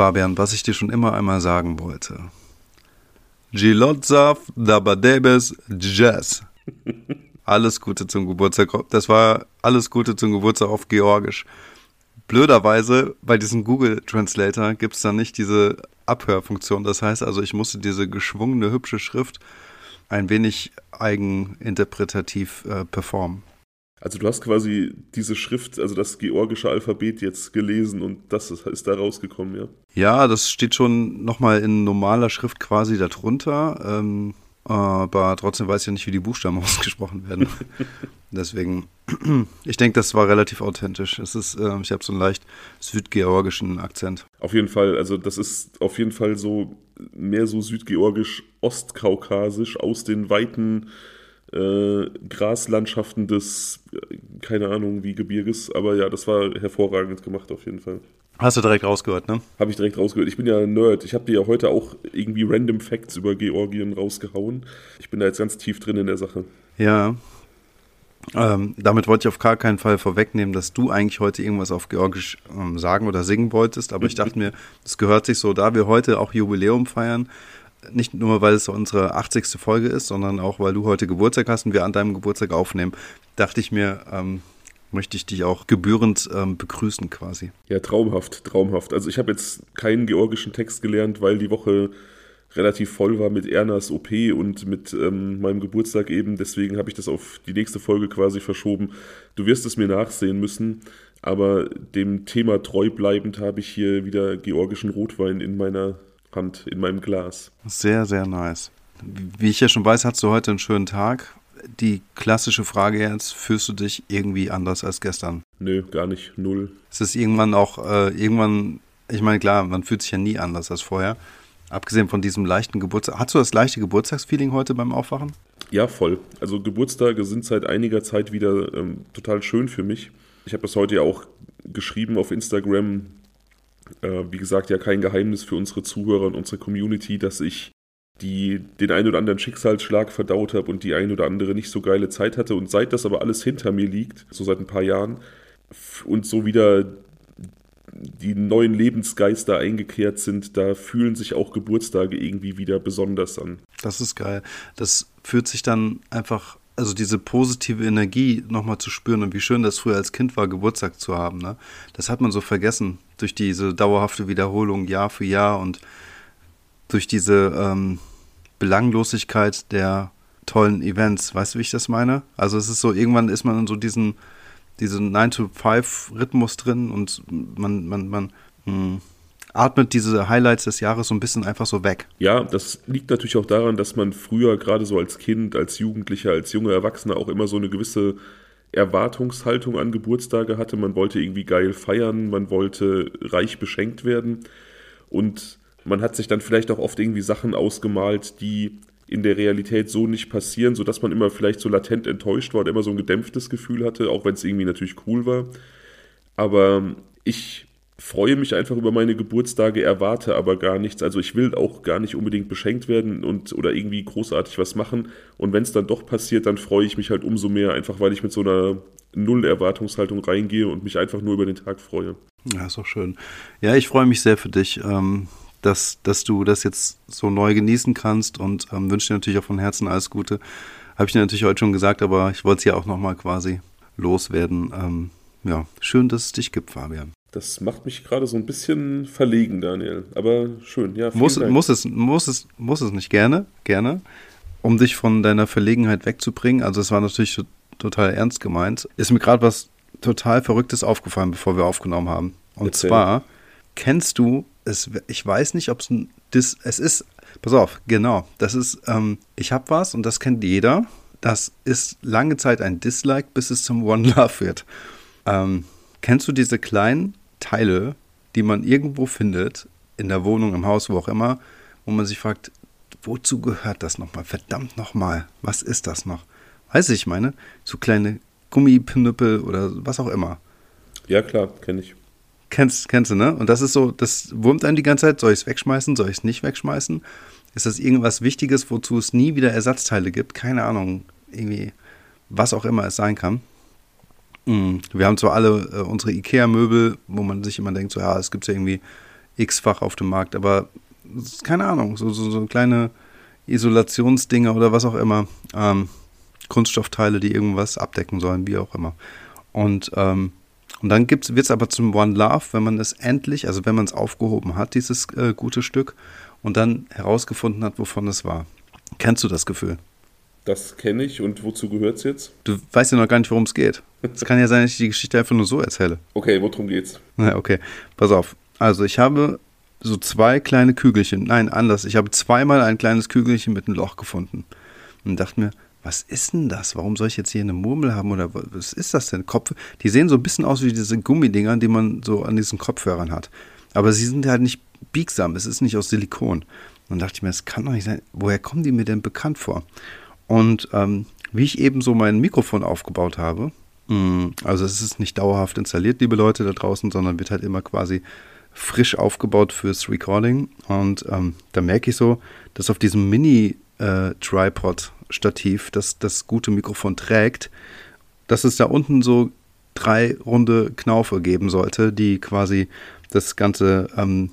Fabian, was ich dir schon immer einmal sagen wollte. Gilotzav Dabadebes Jazz. Alles Gute zum Geburtstag. Das war alles Gute zum Geburtstag auf Georgisch. Blöderweise bei diesem Google Translator gibt es dann nicht diese Abhörfunktion. Das heißt also, ich musste diese geschwungene, hübsche Schrift ein wenig eigeninterpretativ äh, performen. Also du hast quasi diese Schrift, also das georgische Alphabet jetzt gelesen und das ist, ist da rausgekommen, ja? Ja, das steht schon nochmal in normaler Schrift quasi darunter. Ähm, aber trotzdem weiß ich ja nicht, wie die Buchstaben ausgesprochen werden. Deswegen, ich denke, das war relativ authentisch. Es ist, äh, ich habe so einen leicht südgeorgischen Akzent. Auf jeden Fall, also das ist auf jeden Fall so mehr so südgeorgisch, ostkaukasisch aus den weiten äh, Graslandschaften des, keine Ahnung wie Gebirges, aber ja, das war hervorragend gemacht auf jeden Fall. Hast du direkt rausgehört, ne? Habe ich direkt rausgehört. Ich bin ja ein Nerd. Ich habe dir ja heute auch irgendwie random Facts über Georgien rausgehauen. Ich bin da jetzt ganz tief drin in der Sache. Ja. Ähm, damit wollte ich auf gar keinen Fall vorwegnehmen, dass du eigentlich heute irgendwas auf Georgisch ähm, sagen oder singen wolltest. Aber ich dachte mir, es gehört sich so, da wir heute auch Jubiläum feiern, nicht nur, weil es unsere 80. Folge ist, sondern auch, weil du heute Geburtstag hast und wir an deinem Geburtstag aufnehmen, dachte ich mir, ähm, möchte ich dich auch gebührend ähm, begrüßen quasi. Ja, traumhaft, traumhaft. Also ich habe jetzt keinen georgischen Text gelernt, weil die Woche relativ voll war mit Ernas OP und mit ähm, meinem Geburtstag eben. Deswegen habe ich das auf die nächste Folge quasi verschoben. Du wirst es mir nachsehen müssen, aber dem Thema treu bleibend habe ich hier wieder georgischen Rotwein in meiner Hand, in meinem Glas. Sehr, sehr nice. Wie ich ja schon weiß, hast du heute einen schönen Tag. Die klassische Frage jetzt, fühlst du dich irgendwie anders als gestern? Nö, gar nicht, null. Es ist irgendwann auch, äh, irgendwann, ich meine, klar, man fühlt sich ja nie anders als vorher. Abgesehen von diesem leichten Geburtstag. Hast du das leichte Geburtstagsfeeling heute beim Aufwachen? Ja, voll. Also Geburtstage sind seit einiger Zeit wieder ähm, total schön für mich. Ich habe das heute ja auch geschrieben auf Instagram. Äh, wie gesagt, ja kein Geheimnis für unsere Zuhörer und unsere Community, dass ich die den ein oder anderen Schicksalsschlag verdaut habe und die ein oder andere nicht so geile Zeit hatte. Und seit das aber alles hinter mir liegt, so seit ein paar Jahren, und so wieder die neuen Lebensgeister eingekehrt sind, da fühlen sich auch Geburtstage irgendwie wieder besonders an. Das ist geil. Das fühlt sich dann einfach, also diese positive Energie nochmal zu spüren und wie schön das früher als Kind war, Geburtstag zu haben. Ne? Das hat man so vergessen durch diese dauerhafte Wiederholung Jahr für Jahr und durch diese ähm, Belanglosigkeit der tollen Events. Weißt du, wie ich das meine? Also es ist so, irgendwann ist man in so diesen diesen 9-to-5-Rhythmus drin und man, man, man mh, hm, atmet diese Highlights des Jahres so ein bisschen einfach so weg. Ja, das liegt natürlich auch daran, dass man früher gerade so als Kind, als Jugendlicher, als junger Erwachsener auch immer so eine gewisse Erwartungshaltung an Geburtstage hatte. Man wollte irgendwie geil feiern, man wollte reich beschenkt werden und man hat sich dann vielleicht auch oft irgendwie Sachen ausgemalt, die in der Realität so nicht passieren, sodass man immer vielleicht so latent enttäuscht war und immer so ein gedämpftes Gefühl hatte, auch wenn es irgendwie natürlich cool war. Aber ich freue mich einfach über meine Geburtstage, erwarte aber gar nichts. Also ich will auch gar nicht unbedingt beschenkt werden und oder irgendwie großartig was machen. Und wenn es dann doch passiert, dann freue ich mich halt umso mehr, einfach weil ich mit so einer Null-Erwartungshaltung reingehe und mich einfach nur über den Tag freue. Ja, ist auch schön. Ja, ich freue mich sehr für dich. Ähm, dass, dass du das jetzt so neu genießen kannst und ähm, wünsche dir natürlich auch von Herzen alles Gute. Habe ich dir natürlich heute schon gesagt, aber ich wollte es ja auch nochmal quasi loswerden. Ähm, ja, schön, dass es dich gibt, Fabian. Das macht mich gerade so ein bisschen verlegen, Daniel. Aber schön, ja. Muss, muss, es, muss, es, muss es nicht gerne, gerne, um dich von deiner Verlegenheit wegzubringen. Also es war natürlich total ernst gemeint. Ist mir gerade was total Verrücktes aufgefallen, bevor wir aufgenommen haben. Und Erzähl. zwar kennst du es, ich weiß nicht, ob es ein Dis, es ist, pass auf, genau, das ist, ähm, ich habe was und das kennt jeder. Das ist lange Zeit ein Dislike, bis es zum One Love wird. Ähm, kennst du diese kleinen Teile, die man irgendwo findet, in der Wohnung, im Haus, wo auch immer, wo man sich fragt, wozu gehört das nochmal? Verdammt nochmal, was ist das noch? Weiß ich, meine, so kleine Gummipnüppel oder was auch immer. Ja, klar, kenne ich. Kennst, kennst du, ne? Und das ist so, das wurmt einem die ganze Zeit. Soll ich es wegschmeißen? Soll ich es nicht wegschmeißen? Ist das irgendwas Wichtiges, wozu es nie wieder Ersatzteile gibt? Keine Ahnung. Irgendwie, was auch immer es sein kann. Mm, wir haben zwar alle äh, unsere IKEA-Möbel, wo man sich immer denkt, so ja, es gibt ja irgendwie x-fach auf dem Markt, aber keine Ahnung, so, so, so kleine Isolationsdinger oder was auch immer. Ähm, Kunststoffteile, die irgendwas abdecken sollen, wie auch immer. Und, ähm, und dann wird es aber zum One Love, wenn man es endlich, also wenn man es aufgehoben hat, dieses äh, gute Stück, und dann herausgefunden hat, wovon es war. Kennst du das Gefühl? Das kenne ich und wozu gehört es jetzt? Du weißt ja noch gar nicht, worum es geht. Es kann ja sein, dass ich die Geschichte einfach nur so erzähle. Okay, worum geht's? Na, okay, pass auf. Also ich habe so zwei kleine Kügelchen. Nein, anders. Ich habe zweimal ein kleines Kügelchen mit einem Loch gefunden. Und dachte mir, was ist denn das? Warum soll ich jetzt hier eine Murmel haben oder was ist das denn? Kopf? Die sehen so ein bisschen aus wie diese Gummidinger, die man so an diesen Kopfhörern hat. Aber sie sind halt nicht biegsam. Es ist nicht aus Silikon. Und dann dachte ich mir, das kann doch nicht sein. Woher kommen die mir denn bekannt vor? Und ähm, wie ich eben so mein Mikrofon aufgebaut habe, mh, mm, also es ist nicht dauerhaft installiert, liebe Leute da draußen, sondern wird halt immer quasi frisch aufgebaut fürs Recording. Und ähm, da merke ich so, dass auf diesem Mini-Tripod-Stativ, äh, das das gute Mikrofon trägt, dass es da unten so drei runde Knaufe geben sollte, die quasi das Ganze ähm,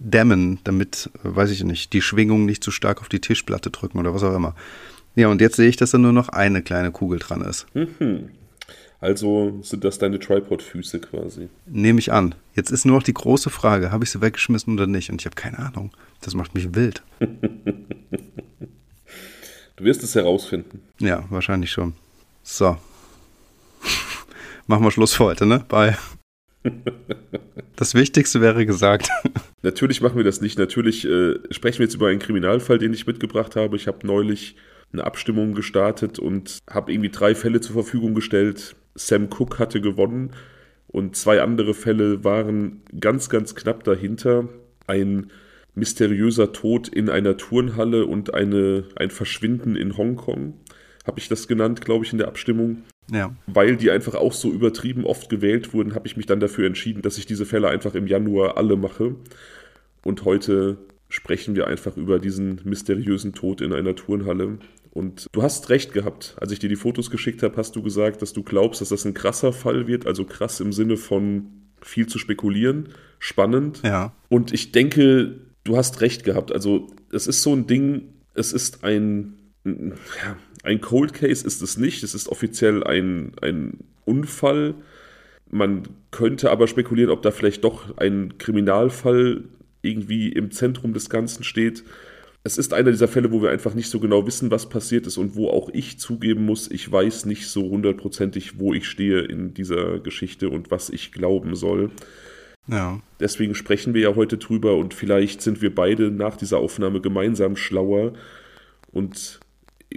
dämmen, damit, weiß ich nicht, die Schwingung nicht zu stark auf die Tischplatte drücken oder was auch immer. Ja, und jetzt sehe ich, dass da nur noch eine kleine Kugel dran ist. Mhm. Also sind das deine Tripod-Füße quasi? Nehme ich an. Jetzt ist nur noch die große Frage, habe ich sie weggeschmissen oder nicht? Und ich habe keine Ahnung. Das macht mich wild. du wirst es herausfinden. Ja, wahrscheinlich schon. So. Machen wir Schluss für heute, ne? Bye. Das Wichtigste wäre gesagt. Natürlich machen wir das nicht. Natürlich äh, sprechen wir jetzt über einen Kriminalfall, den ich mitgebracht habe. Ich habe neulich eine Abstimmung gestartet und habe irgendwie drei Fälle zur Verfügung gestellt. Sam Cook hatte gewonnen und zwei andere Fälle waren ganz, ganz knapp dahinter. Ein mysteriöser Tod in einer Turnhalle und eine, ein Verschwinden in Hongkong, habe ich das genannt, glaube ich, in der Abstimmung. Ja. Weil die einfach auch so übertrieben oft gewählt wurden, habe ich mich dann dafür entschieden, dass ich diese Fälle einfach im Januar alle mache. Und heute sprechen wir einfach über diesen mysteriösen Tod in einer Turnhalle. Und du hast recht gehabt. Als ich dir die Fotos geschickt habe, hast du gesagt, dass du glaubst, dass das ein krasser Fall wird. Also krass im Sinne von viel zu spekulieren, spannend. Ja. Und ich denke, du hast recht gehabt. Also es ist so ein Ding, es ist ein, ja, ein Cold Case ist es nicht. Es ist offiziell ein, ein Unfall. Man könnte aber spekulieren, ob da vielleicht doch ein Kriminalfall irgendwie im Zentrum des Ganzen steht. Es ist einer dieser Fälle, wo wir einfach nicht so genau wissen, was passiert ist und wo auch ich zugeben muss, ich weiß nicht so hundertprozentig, wo ich stehe in dieser Geschichte und was ich glauben soll. Ja. Deswegen sprechen wir ja heute drüber und vielleicht sind wir beide nach dieser Aufnahme gemeinsam schlauer und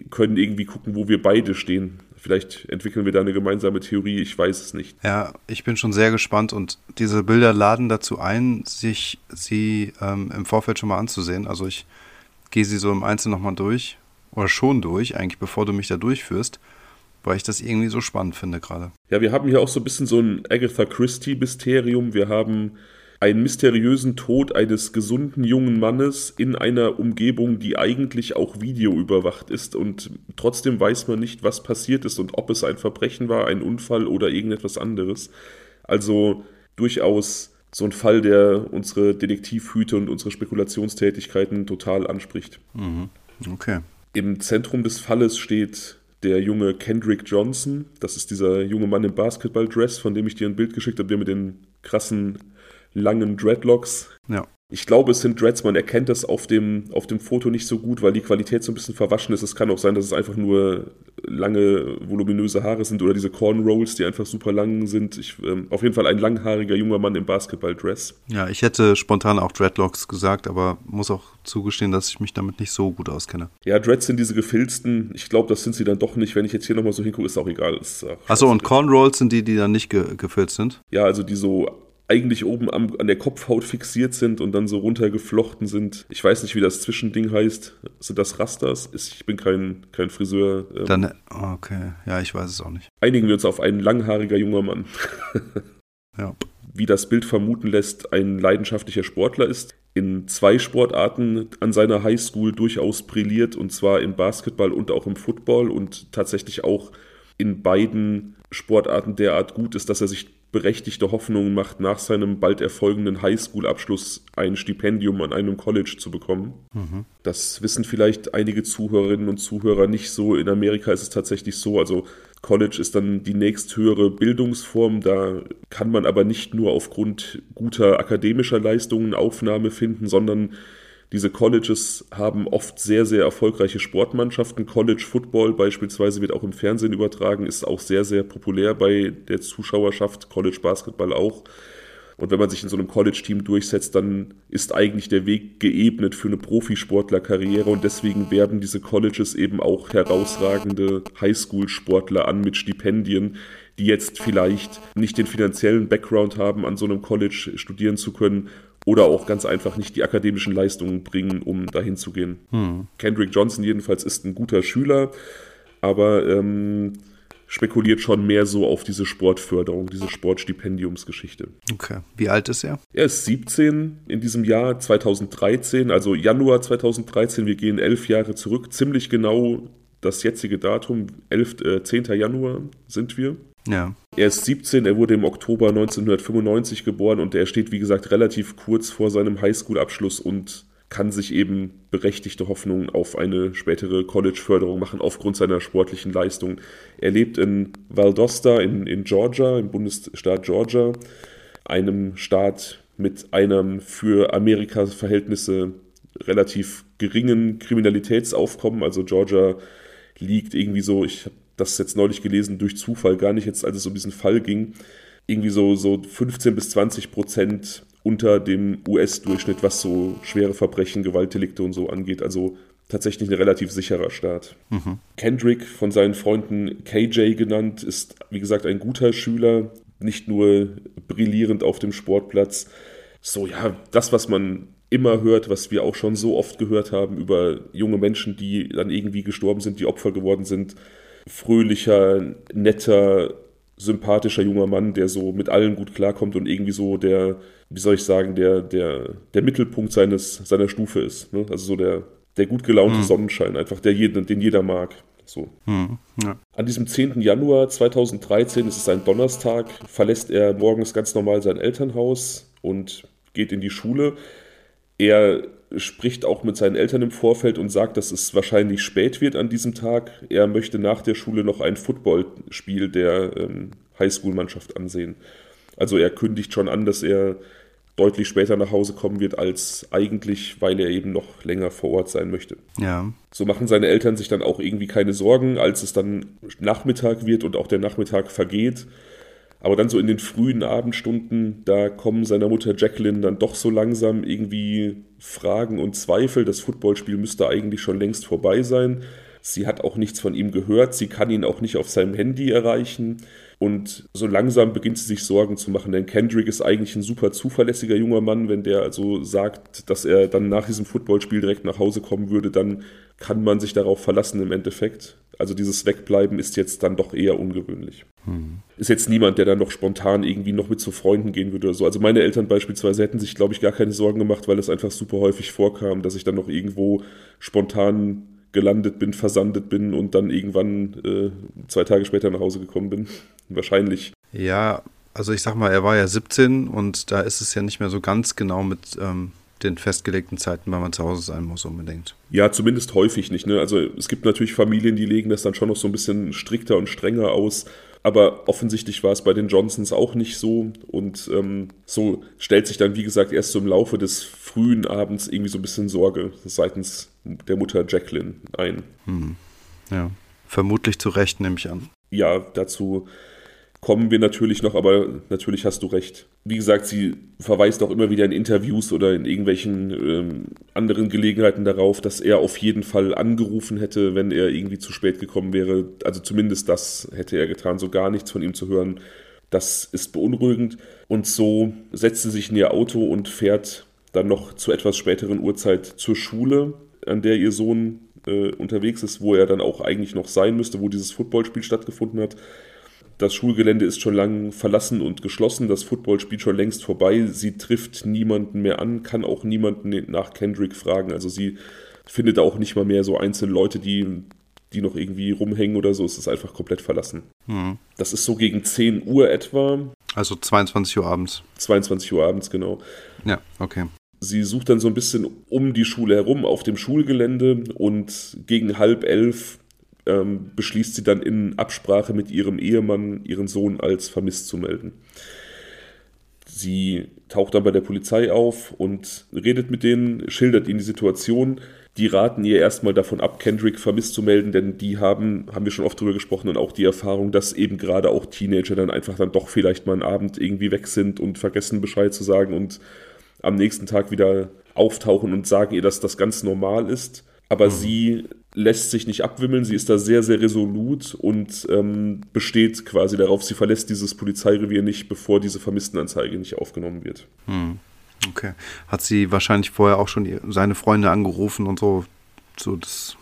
können irgendwie gucken, wo wir beide stehen. Vielleicht entwickeln wir da eine gemeinsame Theorie, ich weiß es nicht. Ja, ich bin schon sehr gespannt und diese Bilder laden dazu ein, sich sie ähm, im Vorfeld schon mal anzusehen. Also ich gehe sie so im Einzelnen nochmal durch oder schon durch, eigentlich bevor du mich da durchführst, weil ich das irgendwie so spannend finde gerade. Ja, wir haben hier auch so ein bisschen so ein Agatha Christie-Mysterium. Wir haben einen mysteriösen Tod eines gesunden jungen Mannes in einer Umgebung, die eigentlich auch videoüberwacht ist und trotzdem weiß man nicht, was passiert ist und ob es ein Verbrechen war, ein Unfall oder irgendetwas anderes. Also durchaus so ein Fall, der unsere Detektivhüte und unsere Spekulationstätigkeiten total anspricht. Mhm. Okay. Im Zentrum des Falles steht der junge Kendrick Johnson. Das ist dieser junge Mann im Basketballdress, von dem ich dir ein Bild geschickt habe, der mit den krassen langen Dreadlocks. Ja. Ich glaube, es sind Dreads, man erkennt das auf dem, auf dem Foto nicht so gut, weil die Qualität so ein bisschen verwaschen ist. Es kann auch sein, dass es einfach nur lange, voluminöse Haare sind oder diese Cornrolls, die einfach super lang sind. Ich, ähm, auf jeden Fall ein langhaariger junger Mann im Basketballdress. Ja, ich hätte spontan auch Dreadlocks gesagt, aber muss auch zugestehen, dass ich mich damit nicht so gut auskenne. Ja, Dreads sind diese gefilzten. Ich glaube, das sind sie dann doch nicht. Wenn ich jetzt hier nochmal so hingucke, ist auch egal. Achso, und Cornrolls sind die, die dann nicht ge gefüllt sind? Ja, also die so eigentlich oben am, an der Kopfhaut fixiert sind und dann so runtergeflochten sind. Ich weiß nicht, wie das Zwischending heißt. Sind das Rasters? Ich bin kein, kein Friseur. Ähm. Dann, okay, ja, ich weiß es auch nicht. Einigen wir uns auf einen langhaariger junger Mann. ja. Wie das Bild vermuten lässt, ein leidenschaftlicher Sportler ist, in zwei Sportarten an seiner Highschool durchaus brilliert, und zwar im Basketball und auch im Football und tatsächlich auch in beiden Sportarten derart gut ist, dass er sich berechtigte Hoffnungen macht, nach seinem bald erfolgenden Highschool-Abschluss ein Stipendium an einem College zu bekommen. Mhm. Das wissen vielleicht einige Zuhörerinnen und Zuhörer nicht so. In Amerika ist es tatsächlich so, also College ist dann die nächsthöhere Bildungsform. Da kann man aber nicht nur aufgrund guter akademischer Leistungen Aufnahme finden, sondern diese Colleges haben oft sehr, sehr erfolgreiche Sportmannschaften. College Football beispielsweise wird auch im Fernsehen übertragen, ist auch sehr, sehr populär bei der Zuschauerschaft. College Basketball auch. Und wenn man sich in so einem College-Team durchsetzt, dann ist eigentlich der Weg geebnet für eine Profisportlerkarriere und deswegen werben diese Colleges eben auch herausragende Highschool-Sportler an mit Stipendien, die jetzt vielleicht nicht den finanziellen Background haben, an so einem College studieren zu können oder auch ganz einfach nicht die akademischen Leistungen bringen, um dahin zu gehen. Hm. Kendrick Johnson jedenfalls ist ein guter Schüler, aber ähm, spekuliert schon mehr so auf diese Sportförderung, diese Sportstipendiumsgeschichte. Okay. Wie alt ist er? Er ist 17 in diesem Jahr 2013, also Januar 2013. Wir gehen elf Jahre zurück, ziemlich genau das jetzige Datum, 11, äh, 10. Januar sind wir. Ja. Er ist 17, er wurde im Oktober 1995 geboren und er steht, wie gesagt, relativ kurz vor seinem Highschool-Abschluss und kann sich eben berechtigte Hoffnungen auf eine spätere College-Förderung machen aufgrund seiner sportlichen Leistung. Er lebt in Valdosta in, in Georgia, im Bundesstaat Georgia, einem Staat mit einem für Amerikas Verhältnisse relativ geringen Kriminalitätsaufkommen. Also Georgia liegt irgendwie so, ich habe das jetzt neulich gelesen, durch Zufall, gar nicht jetzt, als es um diesen Fall ging, irgendwie so, so 15 bis 20 Prozent unter dem US-Durchschnitt, was so schwere Verbrechen, Gewaltdelikte und so angeht. Also tatsächlich ein relativ sicherer Staat. Mhm. Kendrick, von seinen Freunden KJ genannt, ist, wie gesagt, ein guter Schüler, nicht nur brillierend auf dem Sportplatz. So, ja, das, was man immer hört, was wir auch schon so oft gehört haben über junge Menschen, die dann irgendwie gestorben sind, die Opfer geworden sind fröhlicher, netter, sympathischer junger Mann, der so mit allen gut klarkommt und irgendwie so der, wie soll ich sagen, der, der, der Mittelpunkt seines, seiner Stufe ist. Ne? Also so der, der gut gelaunte hm. Sonnenschein, einfach der jeden, den jeder mag. So. Hm, ja. An diesem 10. Januar 2013, es ist ein Donnerstag, verlässt er morgens ganz normal sein Elternhaus und geht in die Schule. Er spricht auch mit seinen Eltern im Vorfeld und sagt, dass es wahrscheinlich spät wird an diesem Tag. Er möchte nach der Schule noch ein Footballspiel der ähm, Highschool-Mannschaft ansehen. Also er kündigt schon an, dass er deutlich später nach Hause kommen wird als eigentlich, weil er eben noch länger vor Ort sein möchte. Ja. So machen seine Eltern sich dann auch irgendwie keine Sorgen, als es dann Nachmittag wird und auch der Nachmittag vergeht aber dann so in den frühen Abendstunden, da kommen seiner Mutter Jacqueline dann doch so langsam irgendwie Fragen und Zweifel. Das Footballspiel müsste eigentlich schon längst vorbei sein. Sie hat auch nichts von ihm gehört. Sie kann ihn auch nicht auf seinem Handy erreichen. Und so langsam beginnt sie sich Sorgen zu machen, denn Kendrick ist eigentlich ein super zuverlässiger junger Mann. Wenn der also sagt, dass er dann nach diesem Footballspiel direkt nach Hause kommen würde, dann kann man sich darauf verlassen im Endeffekt. Also dieses Wegbleiben ist jetzt dann doch eher ungewöhnlich. Hm. Ist jetzt niemand, der dann noch spontan irgendwie noch mit zu Freunden gehen würde oder so. Also meine Eltern beispielsweise hätten sich, glaube ich, gar keine Sorgen gemacht, weil es einfach super häufig vorkam, dass ich dann noch irgendwo spontan gelandet bin, versandet bin und dann irgendwann äh, zwei Tage später nach Hause gekommen bin. Wahrscheinlich. Ja, also ich sag mal, er war ja 17 und da ist es ja nicht mehr so ganz genau mit ähm, den festgelegten Zeiten, weil man zu Hause sein muss unbedingt. Ja, zumindest häufig nicht. Ne? Also es gibt natürlich Familien, die legen das dann schon noch so ein bisschen strikter und strenger aus. Aber offensichtlich war es bei den Johnsons auch nicht so. Und ähm, so stellt sich dann, wie gesagt, erst so im Laufe des frühen Abends irgendwie so ein bisschen Sorge seitens der Mutter Jacqueline ein. Hm. Ja, vermutlich zu Recht, nehme ich an. Ja, dazu kommen wir natürlich noch, aber natürlich hast du recht. Wie gesagt, sie verweist auch immer wieder in Interviews oder in irgendwelchen ähm, anderen Gelegenheiten darauf, dass er auf jeden Fall angerufen hätte, wenn er irgendwie zu spät gekommen wäre. Also zumindest das hätte er getan, so gar nichts von ihm zu hören. Das ist beunruhigend. Und so setzt sie sich in ihr Auto und fährt dann noch zu etwas späteren Uhrzeit zur Schule, an der ihr Sohn äh, unterwegs ist, wo er dann auch eigentlich noch sein müsste, wo dieses Footballspiel stattgefunden hat. Das Schulgelände ist schon lang verlassen und geschlossen, das Footballspiel schon längst vorbei. Sie trifft niemanden mehr an, kann auch niemanden nach Kendrick fragen. Also sie findet auch nicht mal mehr so einzelne Leute, die die noch irgendwie rumhängen oder so. Es ist einfach komplett verlassen. Mhm. Das ist so gegen 10 Uhr etwa. Also 22 Uhr abends. 22 Uhr abends, genau. Ja, okay. Sie sucht dann so ein bisschen um die Schule herum auf dem Schulgelände und gegen halb elf ähm, beschließt sie dann in Absprache mit ihrem Ehemann, ihren Sohn als vermisst zu melden. Sie taucht dann bei der Polizei auf und redet mit denen, schildert ihnen die Situation. Die raten ihr erstmal davon ab, Kendrick vermisst zu melden, denn die haben, haben wir schon oft drüber gesprochen, und auch die Erfahrung, dass eben gerade auch Teenager dann einfach dann doch vielleicht mal einen Abend irgendwie weg sind und vergessen Bescheid zu sagen und am nächsten Tag wieder auftauchen und sagen ihr, dass das ganz normal ist. Aber mhm. sie lässt sich nicht abwimmeln, sie ist da sehr, sehr resolut und ähm, besteht quasi darauf, sie verlässt dieses Polizeirevier nicht, bevor diese Vermisstenanzeige nicht aufgenommen wird. Hm. Okay. Hat sie wahrscheinlich vorher auch schon seine Freunde angerufen und so, so das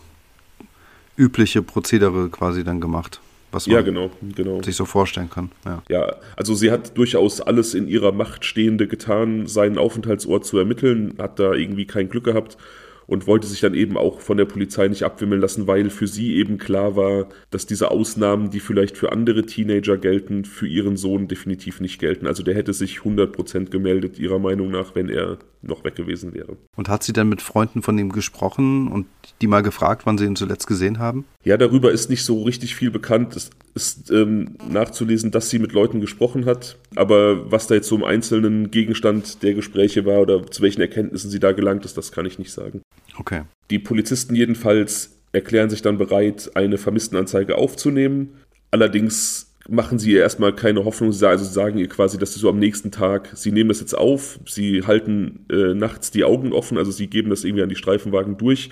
übliche Prozedere quasi dann gemacht? Was man ja, genau, genau. sich so vorstellen kann. Ja. ja, also sie hat durchaus alles in ihrer Macht Stehende getan, seinen Aufenthaltsort zu ermitteln, hat da irgendwie kein Glück gehabt und wollte sich dann eben auch von der Polizei nicht abwimmeln lassen, weil für sie eben klar war, dass diese Ausnahmen, die vielleicht für andere Teenager gelten, für ihren Sohn definitiv nicht gelten. Also der hätte sich 100% gemeldet, ihrer Meinung nach, wenn er noch weg gewesen wäre. Und hat sie dann mit Freunden von ihm gesprochen und die mal gefragt, wann sie ihn zuletzt gesehen haben? Ja, darüber ist nicht so richtig viel bekannt. Es ist ähm, nachzulesen, dass sie mit Leuten gesprochen hat. Aber was da jetzt so im einzelnen Gegenstand der Gespräche war oder zu welchen Erkenntnissen sie da gelangt ist, das kann ich nicht sagen. Okay. Die Polizisten jedenfalls erklären sich dann bereit, eine Vermisstenanzeige aufzunehmen. Allerdings machen sie ihr erstmal keine Hoffnung. Also sagen ihr quasi, dass sie so am nächsten Tag, sie nehmen das jetzt auf, sie halten äh, nachts die Augen offen, also sie geben das irgendwie an die Streifenwagen durch.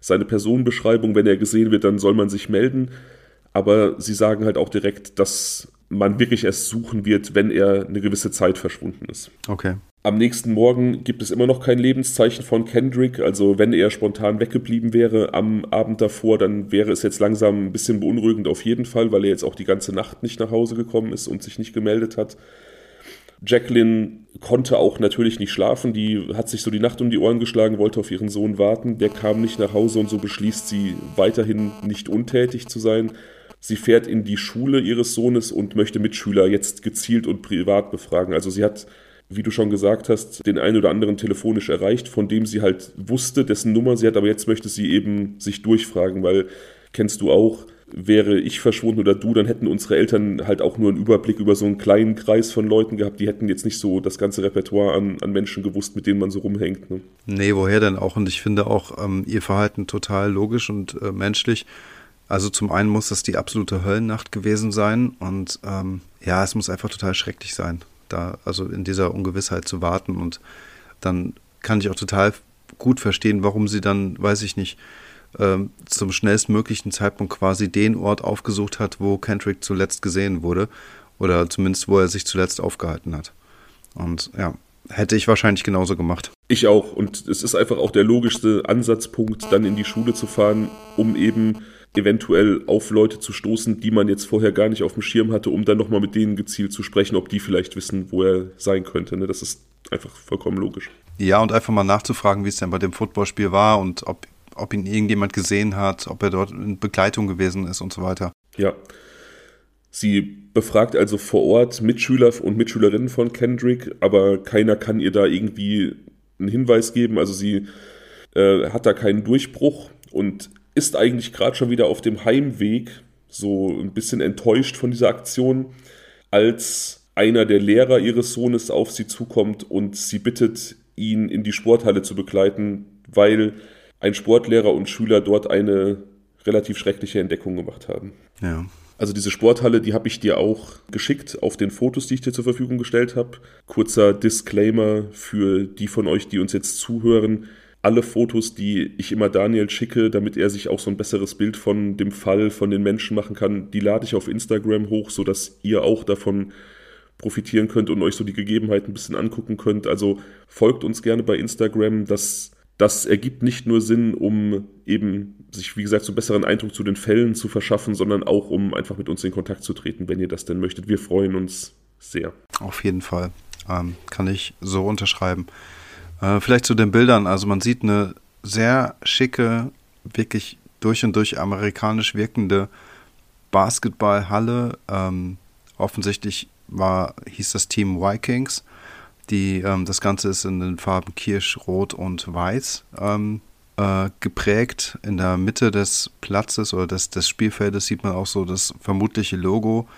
Seine Personenbeschreibung, wenn er gesehen wird, dann soll man sich melden. Aber sie sagen halt auch direkt, dass man wirklich erst suchen wird, wenn er eine gewisse Zeit verschwunden ist. Okay. Am nächsten Morgen gibt es immer noch kein Lebenszeichen von Kendrick. Also wenn er spontan weggeblieben wäre am Abend davor, dann wäre es jetzt langsam ein bisschen beunruhigend auf jeden Fall, weil er jetzt auch die ganze Nacht nicht nach Hause gekommen ist und sich nicht gemeldet hat. Jacqueline konnte auch natürlich nicht schlafen. Die hat sich so die Nacht um die Ohren geschlagen, wollte auf ihren Sohn warten. Der kam nicht nach Hause und so beschließt sie weiterhin nicht untätig zu sein. Sie fährt in die Schule ihres Sohnes und möchte Mitschüler jetzt gezielt und privat befragen. Also sie hat wie du schon gesagt hast, den einen oder anderen telefonisch erreicht, von dem sie halt wusste, dessen Nummer sie hat, aber jetzt möchte sie eben sich durchfragen, weil kennst du auch, wäre ich verschwunden oder du, dann hätten unsere Eltern halt auch nur einen Überblick über so einen kleinen Kreis von Leuten gehabt. Die hätten jetzt nicht so das ganze Repertoire an, an Menschen gewusst, mit denen man so rumhängt. Ne? Nee, woher denn auch? Und ich finde auch ähm, ihr Verhalten total logisch und äh, menschlich. Also zum einen muss das die absolute Höllennacht gewesen sein und ähm, ja, es muss einfach total schrecklich sein da also in dieser Ungewissheit zu warten. Und dann kann ich auch total gut verstehen, warum sie dann, weiß ich nicht, ähm, zum schnellstmöglichen Zeitpunkt quasi den Ort aufgesucht hat, wo Kendrick zuletzt gesehen wurde. Oder zumindest, wo er sich zuletzt aufgehalten hat. Und ja, hätte ich wahrscheinlich genauso gemacht. Ich auch. Und es ist einfach auch der logischste Ansatzpunkt, dann in die Schule zu fahren, um eben eventuell auf Leute zu stoßen, die man jetzt vorher gar nicht auf dem Schirm hatte, um dann nochmal mit denen gezielt zu sprechen, ob die vielleicht wissen, wo er sein könnte. Ne? Das ist einfach vollkommen logisch. Ja, und einfach mal nachzufragen, wie es denn bei dem Footballspiel war und ob, ob ihn irgendjemand gesehen hat, ob er dort in Begleitung gewesen ist und so weiter. Ja. Sie befragt also vor Ort Mitschüler und Mitschülerinnen von Kendrick, aber keiner kann ihr da irgendwie einen Hinweis geben. Also sie äh, hat da keinen Durchbruch und ist eigentlich gerade schon wieder auf dem Heimweg, so ein bisschen enttäuscht von dieser Aktion, als einer der Lehrer ihres Sohnes auf sie zukommt und sie bittet, ihn in die Sporthalle zu begleiten, weil ein Sportlehrer und Schüler dort eine relativ schreckliche Entdeckung gemacht haben. Ja. Also diese Sporthalle, die habe ich dir auch geschickt auf den Fotos, die ich dir zur Verfügung gestellt habe. Kurzer Disclaimer für die von euch, die uns jetzt zuhören alle Fotos, die ich immer Daniel schicke, damit er sich auch so ein besseres Bild von dem Fall, von den Menschen machen kann, die lade ich auf Instagram hoch, sodass ihr auch davon profitieren könnt und euch so die Gegebenheiten ein bisschen angucken könnt. Also folgt uns gerne bei Instagram. Das, das ergibt nicht nur Sinn, um eben sich, wie gesagt, einen besseren Eindruck zu den Fällen zu verschaffen, sondern auch, um einfach mit uns in Kontakt zu treten, wenn ihr das denn möchtet. Wir freuen uns sehr. Auf jeden Fall. Ähm, kann ich so unterschreiben. Äh, vielleicht zu den Bildern. Also man sieht eine sehr schicke, wirklich durch und durch amerikanisch wirkende Basketballhalle. Ähm, offensichtlich war, hieß das Team Vikings. Die, ähm, das Ganze ist in den Farben Kirsch, Rot und Weiß ähm, äh, geprägt. In der Mitte des Platzes oder des, des Spielfeldes sieht man auch so das vermutliche Logo.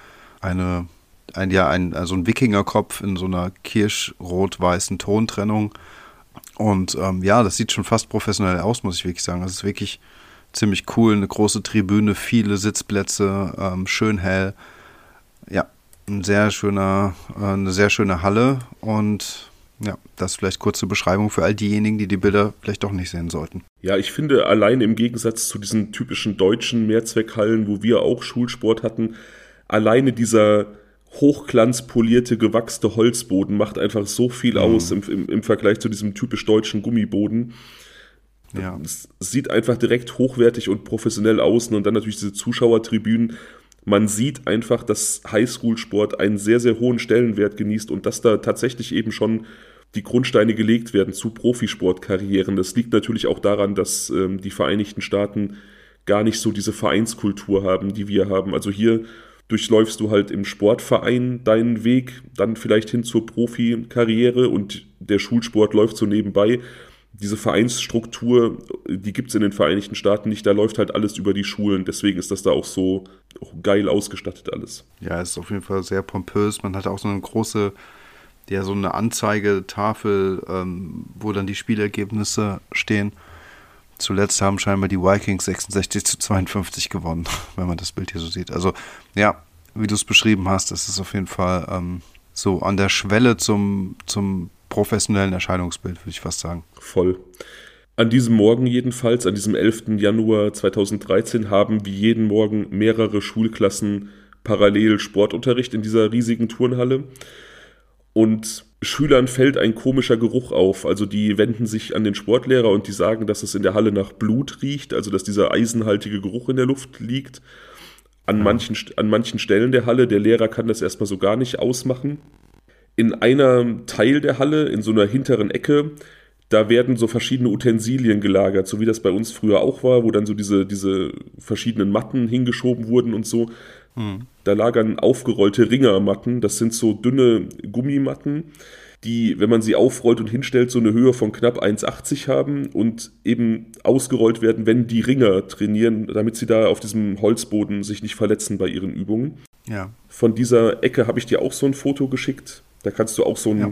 Eine, ein, ja, ein, also ein Wikingerkopf in so einer kirsch-rot-weißen Tontrennung. Und ähm, ja, das sieht schon fast professionell aus, muss ich wirklich sagen. Das ist wirklich ziemlich cool. Eine große Tribüne, viele Sitzplätze, ähm, schön hell. Ja, ein sehr schöner, äh, eine sehr schöne Halle und ja, das vielleicht kurze Beschreibung für all diejenigen, die die Bilder vielleicht doch nicht sehen sollten. Ja, ich finde allein im Gegensatz zu diesen typischen deutschen Mehrzweckhallen, wo wir auch Schulsport hatten, alleine dieser hochglanzpolierte, gewachste Holzboden macht einfach so viel mhm. aus im, im, im, Vergleich zu diesem typisch deutschen Gummiboden. Ja. Es sieht einfach direkt hochwertig und professionell aus und dann natürlich diese Zuschauertribünen man sieht einfach, dass Highschool-Sport einen sehr, sehr hohen Stellenwert genießt und dass da tatsächlich eben schon die Grundsteine gelegt werden zu Profisportkarrieren. Das liegt natürlich auch daran, dass ähm, die Vereinigten Staaten gar nicht so diese Vereinskultur haben, die wir haben. Also hier durchläufst du halt im Sportverein deinen Weg, dann vielleicht hin zur Profikarriere und der Schulsport läuft so nebenbei diese Vereinsstruktur, die gibt es in den Vereinigten Staaten nicht, da läuft halt alles über die Schulen, deswegen ist das da auch so geil ausgestattet alles. Ja, es ist auf jeden Fall sehr pompös. Man hat auch so eine große, ja, so eine Anzeigetafel, ähm, wo dann die Spielergebnisse stehen. Zuletzt haben scheinbar die Vikings 66 zu 52 gewonnen, wenn man das Bild hier so sieht. Also, ja, wie du es beschrieben hast, das ist auf jeden Fall ähm, so an der Schwelle zum, zum professionellen Erscheinungsbild, würde ich fast sagen. Voll. An diesem Morgen jedenfalls, an diesem 11. Januar 2013, haben wie jeden Morgen mehrere Schulklassen parallel Sportunterricht in dieser riesigen Turnhalle. Und Schülern fällt ein komischer Geruch auf. Also die wenden sich an den Sportlehrer und die sagen, dass es in der Halle nach Blut riecht, also dass dieser eisenhaltige Geruch in der Luft liegt. An manchen, an manchen Stellen der Halle, der Lehrer kann das erstmal so gar nicht ausmachen in einer Teil der Halle, in so einer hinteren Ecke, da werden so verschiedene Utensilien gelagert, so wie das bei uns früher auch war, wo dann so diese, diese verschiedenen Matten hingeschoben wurden und so. Hm. Da lagern aufgerollte Ringermatten, das sind so dünne Gummimatten, die, wenn man sie aufrollt und hinstellt, so eine Höhe von knapp 1,80 haben und eben ausgerollt werden, wenn die Ringer trainieren, damit sie da auf diesem Holzboden sich nicht verletzen bei ihren Übungen. Ja. Von dieser Ecke habe ich dir auch so ein Foto geschickt. Da kannst du auch so einen, ja.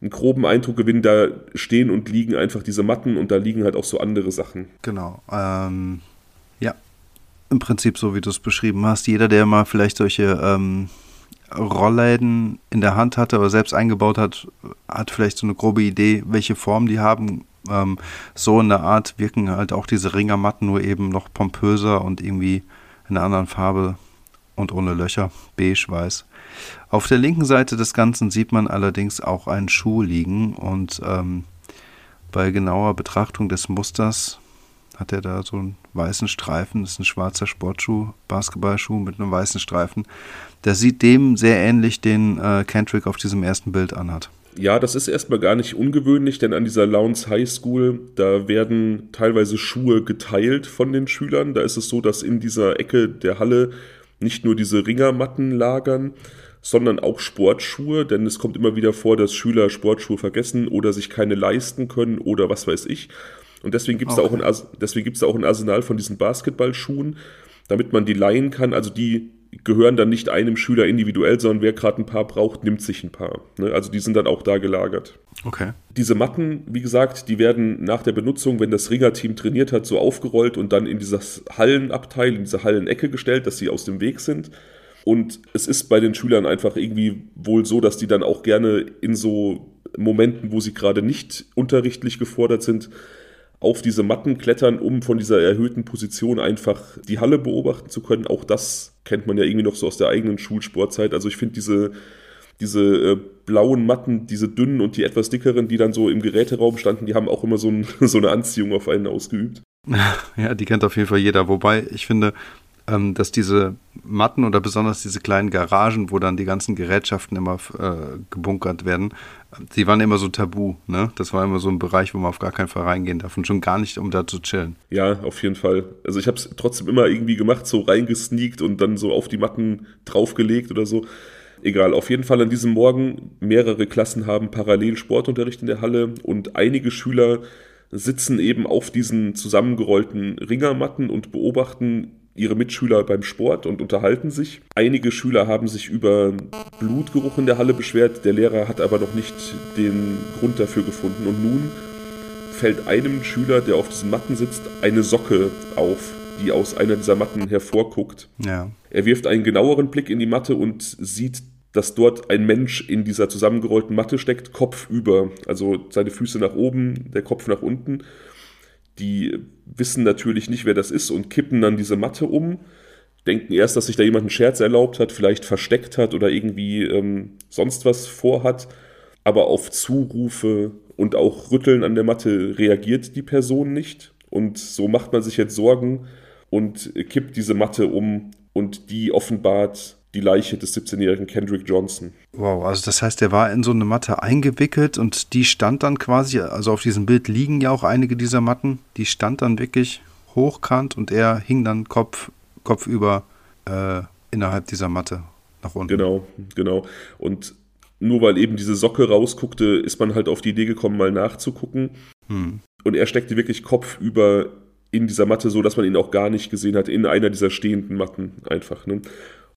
einen, groben Eindruck gewinnen. Da stehen und liegen einfach diese Matten und da liegen halt auch so andere Sachen. Genau. Ähm, ja. Im Prinzip so, wie du es beschrieben hast. Jeder, der mal vielleicht solche ähm, Rollläden in der Hand hatte oder selbst eingebaut hat, hat vielleicht so eine grobe Idee, welche Form die haben. Ähm, so in der Art wirken halt auch diese Ringermatten nur eben noch pompöser und irgendwie in einer anderen Farbe und ohne Löcher, beige, weiß. Auf der linken Seite des Ganzen sieht man allerdings auch einen Schuh liegen und ähm, bei genauer Betrachtung des Musters hat er da so einen weißen Streifen, das ist ein schwarzer Sportschuh, Basketballschuh mit einem weißen Streifen. Der sieht dem sehr ähnlich, den äh, Kendrick auf diesem ersten Bild anhat. Ja, das ist erstmal gar nicht ungewöhnlich, denn an dieser Lowndes High School, da werden teilweise Schuhe geteilt von den Schülern. Da ist es so, dass in dieser Ecke der Halle nicht nur diese Ringermatten lagern, sondern auch Sportschuhe, denn es kommt immer wieder vor, dass Schüler Sportschuhe vergessen oder sich keine leisten können oder was weiß ich. Und deswegen gibt es okay. da, da auch ein Arsenal von diesen Basketballschuhen, damit man die leihen kann. Also die gehören dann nicht einem Schüler individuell, sondern wer gerade ein paar braucht, nimmt sich ein paar. Ne? Also die sind dann auch da gelagert. Okay. Diese Matten, wie gesagt, die werden nach der Benutzung, wenn das Ringerteam trainiert hat, so aufgerollt und dann in dieses Hallenabteil, in diese Hallenecke gestellt, dass sie aus dem Weg sind. Und es ist bei den Schülern einfach irgendwie wohl so, dass die dann auch gerne in so Momenten, wo sie gerade nicht unterrichtlich gefordert sind, auf diese Matten klettern, um von dieser erhöhten Position einfach die Halle beobachten zu können. Auch das kennt man ja irgendwie noch so aus der eigenen Schulsportzeit. Also ich finde diese, diese äh, blauen Matten, diese dünnen und die etwas dickeren, die dann so im Geräteraum standen, die haben auch immer so, ein, so eine Anziehung auf einen ausgeübt. Ja, die kennt auf jeden Fall jeder. Wobei ich finde, ähm, dass diese Matten oder besonders diese kleinen Garagen, wo dann die ganzen Gerätschaften immer äh, gebunkert werden, die waren immer so tabu. Ne? Das war immer so ein Bereich, wo man auf gar keinen Fall reingehen darf und schon gar nicht, um da zu chillen. Ja, auf jeden Fall. Also ich habe es trotzdem immer irgendwie gemacht, so reingesneakt und dann so auf die Matten draufgelegt oder so. Egal, auf jeden Fall an diesem Morgen mehrere Klassen haben parallel Sportunterricht in der Halle und einige Schüler sitzen eben auf diesen zusammengerollten Ringermatten und beobachten ihre Mitschüler beim Sport und unterhalten sich. Einige Schüler haben sich über Blutgeruch in der Halle beschwert, der Lehrer hat aber noch nicht den Grund dafür gefunden und nun fällt einem Schüler, der auf diesen Matten sitzt, eine Socke auf, die aus einer dieser Matten hervorguckt. Ja. Er wirft einen genaueren Blick in die Matte und sieht dass dort ein Mensch in dieser zusammengerollten Matte steckt, Kopf über, also seine Füße nach oben, der Kopf nach unten. Die wissen natürlich nicht, wer das ist und kippen dann diese Matte um, denken erst, dass sich da jemand einen Scherz erlaubt hat, vielleicht versteckt hat oder irgendwie ähm, sonst was vorhat. Aber auf Zurufe und auch Rütteln an der Matte reagiert die Person nicht. Und so macht man sich jetzt Sorgen und kippt diese Matte um und die offenbart die Leiche des 17-jährigen Kendrick Johnson. Wow, also das heißt, er war in so eine Matte eingewickelt und die stand dann quasi, also auf diesem Bild liegen ja auch einige dieser Matten, die stand dann wirklich hochkant und er hing dann Kopf, kopfüber äh, innerhalb dieser Matte nach unten. Genau, genau. Und nur weil eben diese Socke rausguckte, ist man halt auf die Idee gekommen, mal nachzugucken. Hm. Und er steckte wirklich kopfüber in dieser Matte, so dass man ihn auch gar nicht gesehen hat, in einer dieser stehenden Matten einfach. Ne?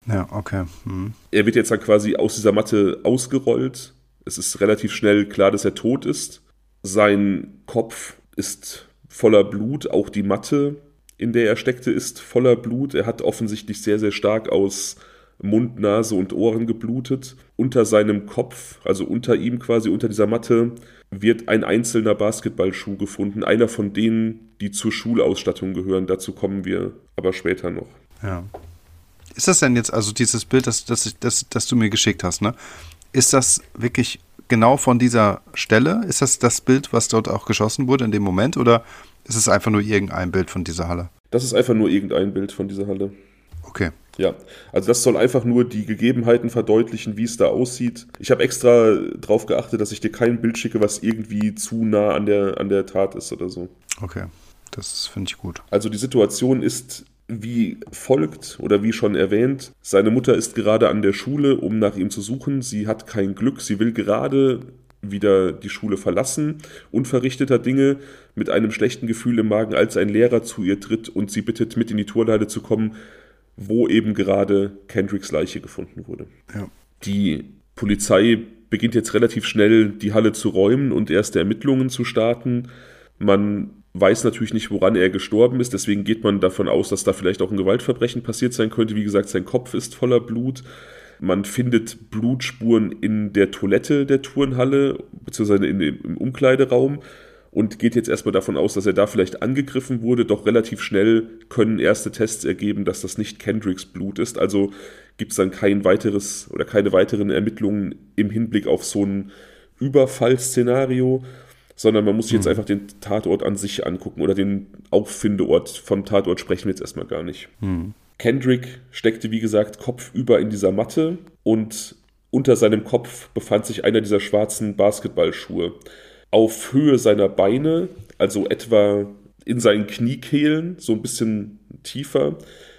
Ja, okay. Mhm. Er wird jetzt dann quasi aus dieser Matte ausgerollt. Es ist relativ schnell klar, dass er tot ist. Sein Kopf ist voller Blut, auch die Matte, in der er steckte, ist voller Blut. Er hat offensichtlich sehr, sehr stark aus Mund, Nase und Ohren geblutet. Unter seinem Kopf, also unter ihm quasi, unter dieser Matte, wird ein einzelner Basketballschuh gefunden. Einer von denen, die zur Schulausstattung gehören. Dazu kommen wir aber später noch. Ja. Ist das denn jetzt, also dieses Bild, das, das, das, das du mir geschickt hast, ne? Ist das wirklich genau von dieser Stelle? Ist das das Bild, was dort auch geschossen wurde in dem Moment? Oder ist es einfach nur irgendein Bild von dieser Halle? Das ist einfach nur irgendein Bild von dieser Halle. Okay. Ja, also das soll einfach nur die Gegebenheiten verdeutlichen, wie es da aussieht. Ich habe extra darauf geachtet, dass ich dir kein Bild schicke, was irgendwie zu nah an der, an der Tat ist oder so. Okay, das finde ich gut. Also die Situation ist wie folgt oder wie schon erwähnt, seine Mutter ist gerade an der Schule, um nach ihm zu suchen. Sie hat kein Glück, sie will gerade wieder die Schule verlassen, unverrichteter Dinge mit einem schlechten Gefühl im Magen, als ein Lehrer zu ihr tritt und sie bittet, mit in die Turnhalle zu kommen, wo eben gerade Kendricks Leiche gefunden wurde. Ja. Die Polizei beginnt jetzt relativ schnell, die Halle zu räumen und erste Ermittlungen zu starten. Man weiß natürlich nicht, woran er gestorben ist, deswegen geht man davon aus, dass da vielleicht auch ein Gewaltverbrechen passiert sein könnte. Wie gesagt, sein Kopf ist voller Blut. Man findet Blutspuren in der Toilette der Turnhalle, beziehungsweise in, im Umkleideraum und geht jetzt erstmal davon aus, dass er da vielleicht angegriffen wurde. Doch relativ schnell können erste Tests ergeben, dass das nicht Kendricks Blut ist. Also gibt es dann kein weiteres oder keine weiteren Ermittlungen im Hinblick auf so ein Überfallszenario sondern man muss sich jetzt mhm. einfach den Tatort an sich angucken oder den Auffindeort. Vom Tatort sprechen wir jetzt erstmal gar nicht. Mhm. Kendrick steckte, wie gesagt, kopfüber in dieser Matte und unter seinem Kopf befand sich einer dieser schwarzen Basketballschuhe. Auf Höhe seiner Beine, also etwa in seinen Kniekehlen, so ein bisschen tiefer,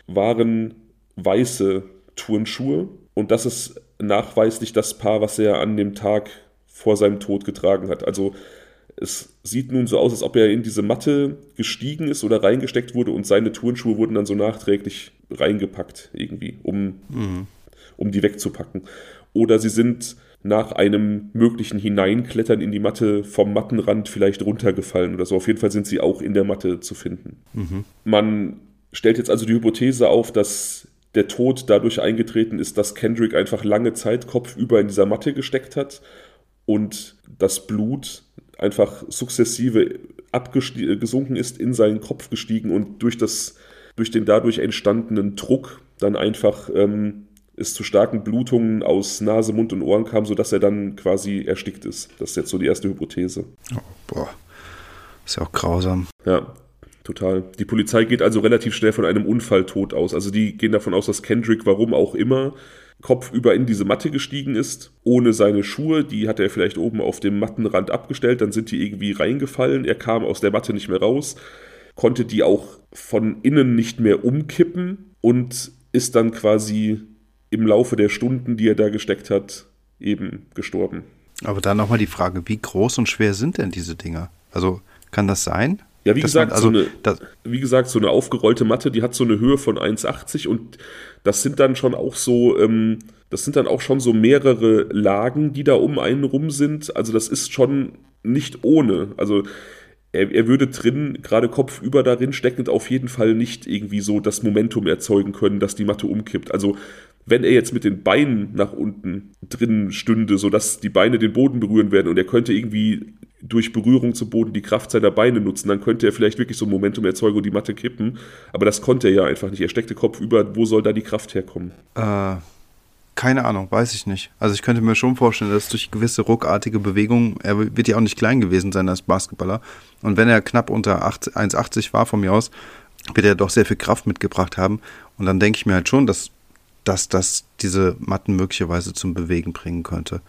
waren weiße Turnschuhe. Und das ist nachweislich das Paar, was er an dem Tag vor seinem Tod getragen hat. Also es sieht nun so aus, als ob er in diese Matte gestiegen ist oder reingesteckt wurde und seine Turnschuhe wurden dann so nachträglich reingepackt, irgendwie, um, mhm. um die wegzupacken. Oder sie sind nach einem möglichen Hineinklettern in die Matte vom Mattenrand vielleicht runtergefallen oder so. Auf jeden Fall sind sie auch in der Matte zu finden. Mhm. Man stellt jetzt also die Hypothese auf, dass der Tod dadurch eingetreten ist, dass Kendrick einfach lange Zeit kopfüber in dieser Matte gesteckt hat und das Blut einfach sukzessive abgesunken ist, in seinen Kopf gestiegen und durch, das, durch den dadurch entstandenen Druck dann einfach ähm, es zu starken Blutungen aus Nase, Mund und Ohren kam, sodass er dann quasi erstickt ist. Das ist jetzt so die erste Hypothese. Oh, boah, ist ja auch grausam. Ja. Total. Die Polizei geht also relativ schnell von einem Unfalltod aus. Also die gehen davon aus, dass Kendrick, warum auch immer, kopfüber in diese Matte gestiegen ist, ohne seine Schuhe, die hat er vielleicht oben auf dem Mattenrand abgestellt, dann sind die irgendwie reingefallen, er kam aus der Matte nicht mehr raus, konnte die auch von innen nicht mehr umkippen und ist dann quasi im Laufe der Stunden, die er da gesteckt hat, eben gestorben. Aber dann nochmal die Frage, wie groß und schwer sind denn diese Dinger? Also kann das sein? Ja, wie gesagt, man, also, so eine, wie gesagt, so eine aufgerollte Matte, die hat so eine Höhe von 1,80 und das sind dann schon auch so, ähm, das sind dann auch schon so mehrere Lagen, die da um einen rum sind. Also das ist schon nicht ohne. Also er, er würde drin, gerade kopfüber darin steckend, auf jeden Fall nicht irgendwie so das Momentum erzeugen können, dass die Matte umkippt. Also wenn er jetzt mit den Beinen nach unten drin stünde, sodass die Beine den Boden berühren werden und er könnte irgendwie durch Berührung zum Boden die Kraft seiner Beine nutzen, dann könnte er vielleicht wirklich so ein Momentum erzeugen und die Matte kippen. Aber das konnte er ja einfach nicht. Er steckte Kopf über. Wo soll da die Kraft herkommen? Äh, keine Ahnung, weiß ich nicht. Also ich könnte mir schon vorstellen, dass durch gewisse ruckartige Bewegungen, er wird ja auch nicht klein gewesen sein als Basketballer. Und wenn er knapp unter 1,80 war von mir aus, wird er doch sehr viel Kraft mitgebracht haben. Und dann denke ich mir halt schon, dass, dass das diese Matten möglicherweise zum Bewegen bringen könnte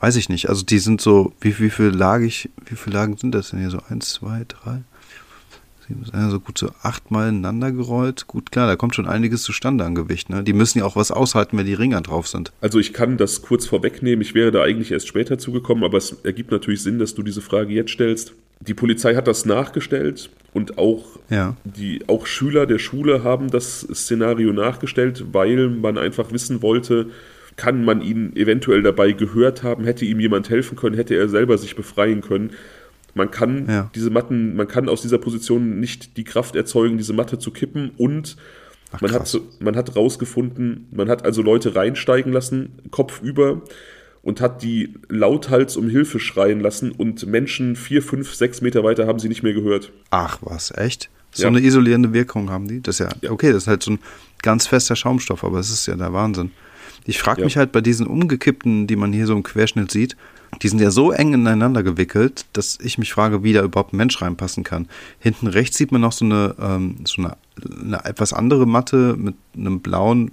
weiß ich nicht. Also die sind so, wie, wie viel Lage ich, wie viele Lagen sind das denn hier? So eins, zwei, drei, also gut so achtmal ineinander gerollt. Gut, klar, da kommt schon einiges zustande an Gewicht. Ne? Die müssen ja auch was aushalten, wenn die Ringer drauf sind. Also ich kann das kurz vorwegnehmen. Ich wäre da eigentlich erst später zugekommen, aber es ergibt natürlich Sinn, dass du diese Frage jetzt stellst. Die Polizei hat das nachgestellt und auch ja. die auch Schüler der Schule haben das Szenario nachgestellt, weil man einfach wissen wollte, kann man ihn eventuell dabei gehört haben, hätte ihm jemand helfen können, hätte er selber sich befreien können. Man kann ja. diese Matten, man kann aus dieser Position nicht die Kraft erzeugen, diese Matte zu kippen und Ach, man, hat, man hat rausgefunden, man hat also Leute reinsteigen lassen, Kopf über und hat die lauthals um Hilfe schreien lassen und Menschen vier, fünf, sechs Meter weiter haben sie nicht mehr gehört. Ach was, echt? So ja. eine isolierende Wirkung haben die? Das ist ja, okay, das ist halt so ein ganz fester Schaumstoff, aber es ist ja der Wahnsinn. Ich frage ja. mich halt bei diesen umgekippten, die man hier so im Querschnitt sieht, die sind ja so eng ineinander gewickelt, dass ich mich frage, wie da überhaupt ein Mensch reinpassen kann. Hinten rechts sieht man noch so eine, ähm, so eine, eine etwas andere Matte mit einem blauen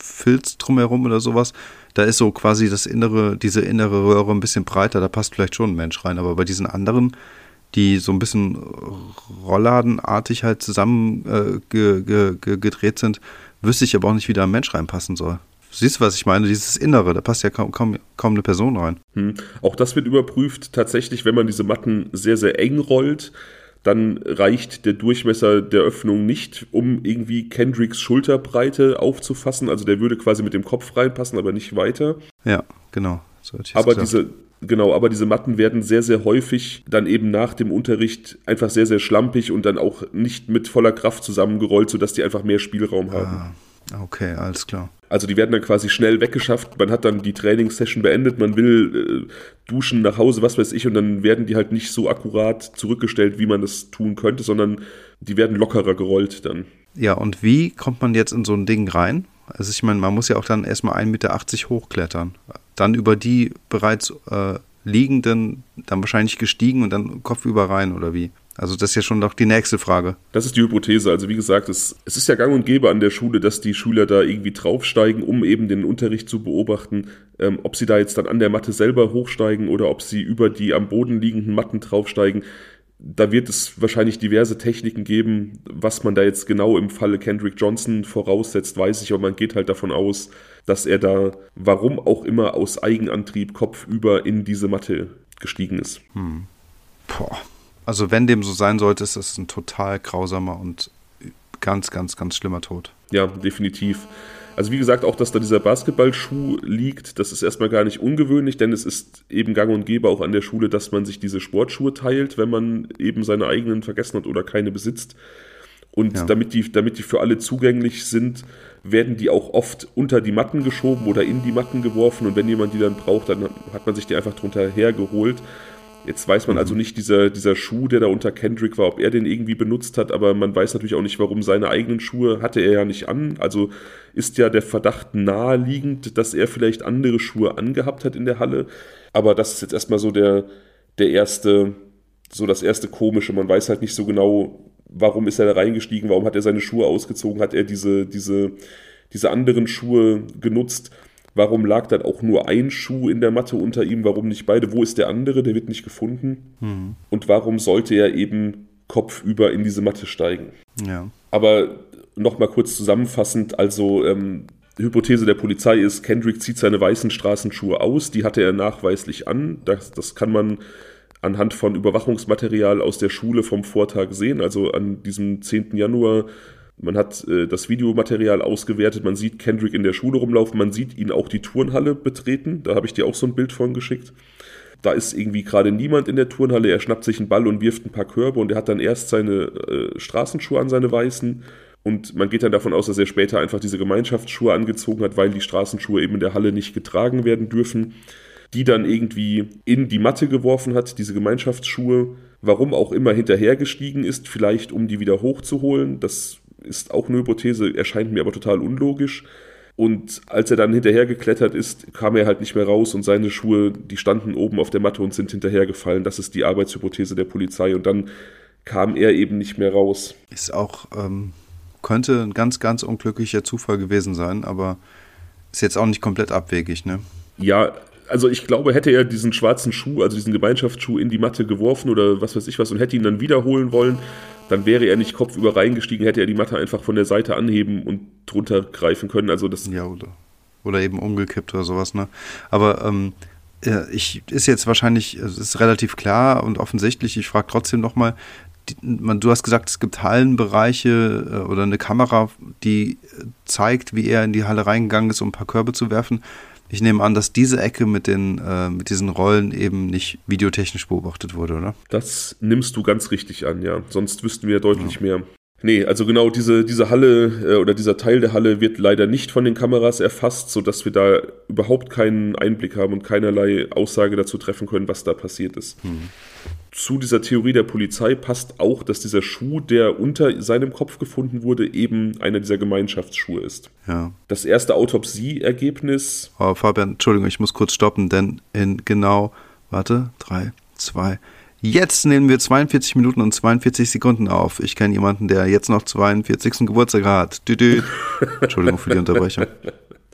Filz drumherum oder sowas. Da ist so quasi das innere, diese innere Röhre ein bisschen breiter, da passt vielleicht schon ein Mensch rein. Aber bei diesen anderen, die so ein bisschen rollladenartig halt zusammen äh, ge, ge, sind, wüsste ich aber auch nicht, wie da ein Mensch reinpassen soll. Siehst du, was ich meine? Dieses Innere, da passt ja kaum, kaum, kaum eine Person rein. Hm. Auch das wird überprüft. Tatsächlich, wenn man diese Matten sehr, sehr eng rollt, dann reicht der Durchmesser der Öffnung nicht, um irgendwie Kendricks Schulterbreite aufzufassen. Also der würde quasi mit dem Kopf reinpassen, aber nicht weiter. Ja, genau. So aber diese, genau, aber diese Matten werden sehr, sehr häufig dann eben nach dem Unterricht einfach sehr, sehr schlampig und dann auch nicht mit voller Kraft zusammengerollt, sodass die einfach mehr Spielraum haben. Ah. Okay, alles klar. Also die werden dann quasi schnell weggeschafft. Man hat dann die Trainingssession beendet, man will äh, duschen nach Hause, was weiß ich, und dann werden die halt nicht so akkurat zurückgestellt, wie man das tun könnte, sondern die werden lockerer gerollt dann. Ja, und wie kommt man jetzt in so ein Ding rein? Also ich meine, man muss ja auch dann erstmal 1,80 Meter hochklettern. Dann über die bereits äh, liegenden, dann wahrscheinlich gestiegen und dann kopfüber rein oder wie? Also das ist ja schon doch die nächste Frage. Das ist die Hypothese. Also wie gesagt, es, es ist ja gang und gäbe an der Schule, dass die Schüler da irgendwie draufsteigen, um eben den Unterricht zu beobachten. Ähm, ob sie da jetzt dann an der Matte selber hochsteigen oder ob sie über die am Boden liegenden Matten draufsteigen. Da wird es wahrscheinlich diverse Techniken geben. Was man da jetzt genau im Falle Kendrick Johnson voraussetzt, weiß ich, aber man geht halt davon aus, dass er da, warum auch immer, aus Eigenantrieb kopfüber in diese Matte gestiegen ist. Hm. Boah. Also wenn dem so sein sollte, ist das ein total grausamer und ganz, ganz, ganz schlimmer Tod. Ja, definitiv. Also wie gesagt, auch dass da dieser Basketballschuh liegt, das ist erstmal gar nicht ungewöhnlich, denn es ist eben gang und gäbe auch an der Schule, dass man sich diese Sportschuhe teilt, wenn man eben seine eigenen vergessen hat oder keine besitzt. Und ja. damit, die, damit die für alle zugänglich sind, werden die auch oft unter die Matten geschoben oder in die Matten geworfen. Und wenn jemand die dann braucht, dann hat man sich die einfach drunter hergeholt. Jetzt weiß man also mhm. nicht, dieser, dieser Schuh, der da unter Kendrick war, ob er den irgendwie benutzt hat, aber man weiß natürlich auch nicht, warum seine eigenen Schuhe hatte er ja nicht an. Also ist ja der Verdacht naheliegend, dass er vielleicht andere Schuhe angehabt hat in der Halle. Aber das ist jetzt erstmal so der, der erste, so das erste komische. Man weiß halt nicht so genau, warum ist er da reingestiegen, warum hat er seine Schuhe ausgezogen, hat er diese, diese, diese anderen Schuhe genutzt, warum lag dann auch nur ein Schuh in der Matte unter ihm, warum nicht beide, wo ist der andere, der wird nicht gefunden mhm. und warum sollte er eben kopfüber in diese Matte steigen. Ja. Aber nochmal kurz zusammenfassend, also ähm, Hypothese der Polizei ist, Kendrick zieht seine weißen Straßenschuhe aus, die hatte er nachweislich an. Das, das kann man anhand von Überwachungsmaterial aus der Schule vom Vortag sehen, also an diesem 10. Januar. Man hat äh, das Videomaterial ausgewertet, man sieht Kendrick in der Schule rumlaufen, man sieht ihn auch die Turnhalle betreten. Da habe ich dir auch so ein Bild von geschickt. Da ist irgendwie gerade niemand in der Turnhalle, er schnappt sich einen Ball und wirft ein paar Körbe und er hat dann erst seine äh, Straßenschuhe an, seine weißen. Und man geht dann davon aus, dass er später einfach diese Gemeinschaftsschuhe angezogen hat, weil die Straßenschuhe eben in der Halle nicht getragen werden dürfen die dann irgendwie in die Matte geworfen hat, diese Gemeinschaftsschuhe, warum auch immer hinterhergestiegen ist, vielleicht um die wieder hochzuholen. Das ist auch eine Hypothese, erscheint mir aber total unlogisch. Und als er dann hinterhergeklettert ist, kam er halt nicht mehr raus und seine Schuhe, die standen oben auf der Matte und sind hinterhergefallen. Das ist die Arbeitshypothese der Polizei. Und dann kam er eben nicht mehr raus. Ist auch, ähm, könnte ein ganz, ganz unglücklicher Zufall gewesen sein, aber ist jetzt auch nicht komplett abwegig, ne? Ja, also ich glaube, hätte er diesen schwarzen Schuh, also diesen Gemeinschaftsschuh in die Matte geworfen oder was weiß ich was und hätte ihn dann wiederholen wollen, dann wäre er nicht kopfüber reingestiegen, hätte er die Matte einfach von der Seite anheben und drunter greifen können. Also das ja, oder, oder eben umgekippt oder sowas, ne? Aber ähm, ich ist jetzt wahrscheinlich, es ist relativ klar und offensichtlich, ich frage trotzdem nochmal, du hast gesagt, es gibt Hallenbereiche äh, oder eine Kamera, die zeigt, wie er in die Halle reingegangen ist, um ein paar Körbe zu werfen. Ich nehme an, dass diese Ecke mit, den, äh, mit diesen Rollen eben nicht videotechnisch beobachtet wurde, oder? Das nimmst du ganz richtig an, ja. Sonst wüssten wir deutlich ja. mehr. Nee, also genau diese, diese Halle äh, oder dieser Teil der Halle wird leider nicht von den Kameras erfasst, sodass wir da überhaupt keinen Einblick haben und keinerlei Aussage dazu treffen können, was da passiert ist. Hm zu dieser Theorie der Polizei passt auch, dass dieser Schuh, der unter seinem Kopf gefunden wurde, eben einer dieser Gemeinschaftsschuhe ist. Ja. Das erste Autopsieergebnis. Oh, Fabian, Entschuldigung, ich muss kurz stoppen, denn in genau, warte, drei, zwei. Jetzt nehmen wir 42 Minuten und 42 Sekunden auf. Ich kenne jemanden, der jetzt noch 42. Geburtstag hat. Dü -dü. Entschuldigung für die Unterbrechung.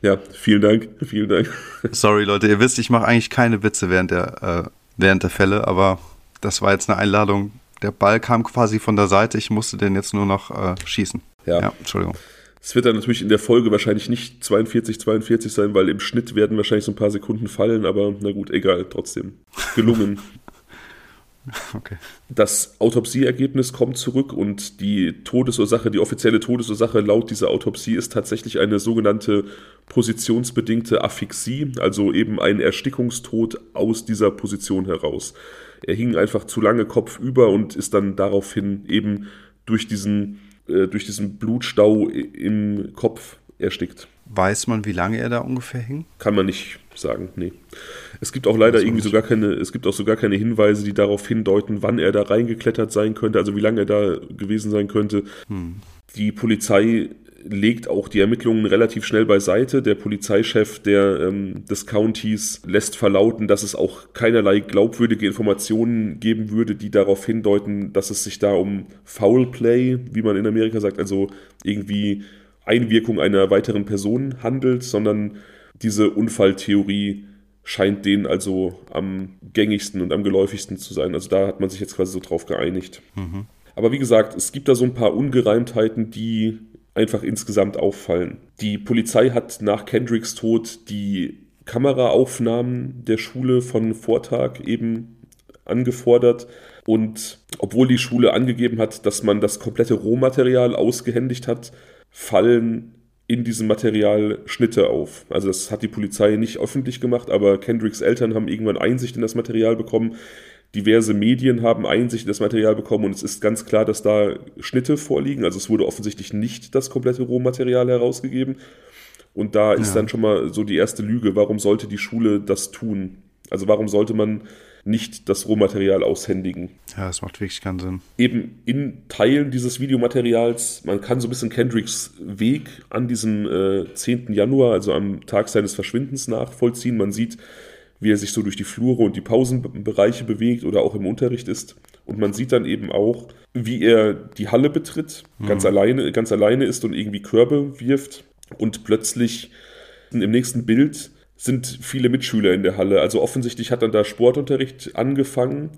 Ja, vielen Dank, vielen Dank. Sorry, Leute, ihr wisst, ich mache eigentlich keine Witze während der, äh, während der Fälle, aber das war jetzt eine Einladung. Der Ball kam quasi von der Seite, ich musste den jetzt nur noch äh, schießen. Ja. ja, Entschuldigung. Es wird dann natürlich in der Folge wahrscheinlich nicht 42, 42 sein, weil im Schnitt werden wahrscheinlich so ein paar Sekunden fallen, aber na gut, egal, trotzdem. Gelungen. okay. Das Autopsieergebnis kommt zurück und die Todesursache, die offizielle Todesursache laut dieser Autopsie ist tatsächlich eine sogenannte positionsbedingte Aphixie, also eben ein Erstickungstod aus dieser Position heraus. Er hing einfach zu lange kopfüber und ist dann daraufhin eben durch diesen, äh, durch diesen Blutstau im Kopf erstickt. Weiß man, wie lange er da ungefähr hing? Kann man nicht sagen, nee. Es gibt auch leider irgendwie sogar keine, es gibt auch sogar keine Hinweise, die darauf hindeuten, wann er da reingeklettert sein könnte, also wie lange er da gewesen sein könnte. Hm. Die Polizei legt auch die Ermittlungen relativ schnell beiseite. Der Polizeichef der, ähm, des Countys lässt verlauten, dass es auch keinerlei glaubwürdige Informationen geben würde, die darauf hindeuten, dass es sich da um Foul Play, wie man in Amerika sagt, also irgendwie Einwirkung einer weiteren Person handelt, sondern diese Unfalltheorie scheint denen also am gängigsten und am geläufigsten zu sein. Also da hat man sich jetzt quasi so drauf geeinigt. Mhm. Aber wie gesagt, es gibt da so ein paar Ungereimtheiten, die einfach insgesamt auffallen. Die Polizei hat nach Kendricks Tod die Kameraaufnahmen der Schule von Vortag eben angefordert. Und obwohl die Schule angegeben hat, dass man das komplette Rohmaterial ausgehändigt hat, fallen in diesem Material Schnitte auf. Also das hat die Polizei nicht öffentlich gemacht, aber Kendricks Eltern haben irgendwann Einsicht in das Material bekommen, Diverse Medien haben Einsicht in das Material bekommen und es ist ganz klar, dass da Schnitte vorliegen. Also es wurde offensichtlich nicht das komplette Rohmaterial herausgegeben. Und da ist ja. dann schon mal so die erste Lüge. Warum sollte die Schule das tun? Also warum sollte man nicht das Rohmaterial aushändigen? Ja, das macht wirklich keinen Sinn. Eben in Teilen dieses Videomaterials, man kann so ein bisschen Kendricks Weg an diesem äh, 10. Januar, also am Tag seines Verschwindens nachvollziehen. Man sieht, wie er sich so durch die Flure und die Pausenbereiche bewegt oder auch im Unterricht ist. Und man sieht dann eben auch, wie er die Halle betritt, mhm. ganz alleine, ganz alleine ist und irgendwie Körbe wirft. Und plötzlich im nächsten Bild sind viele Mitschüler in der Halle. Also offensichtlich hat dann da Sportunterricht angefangen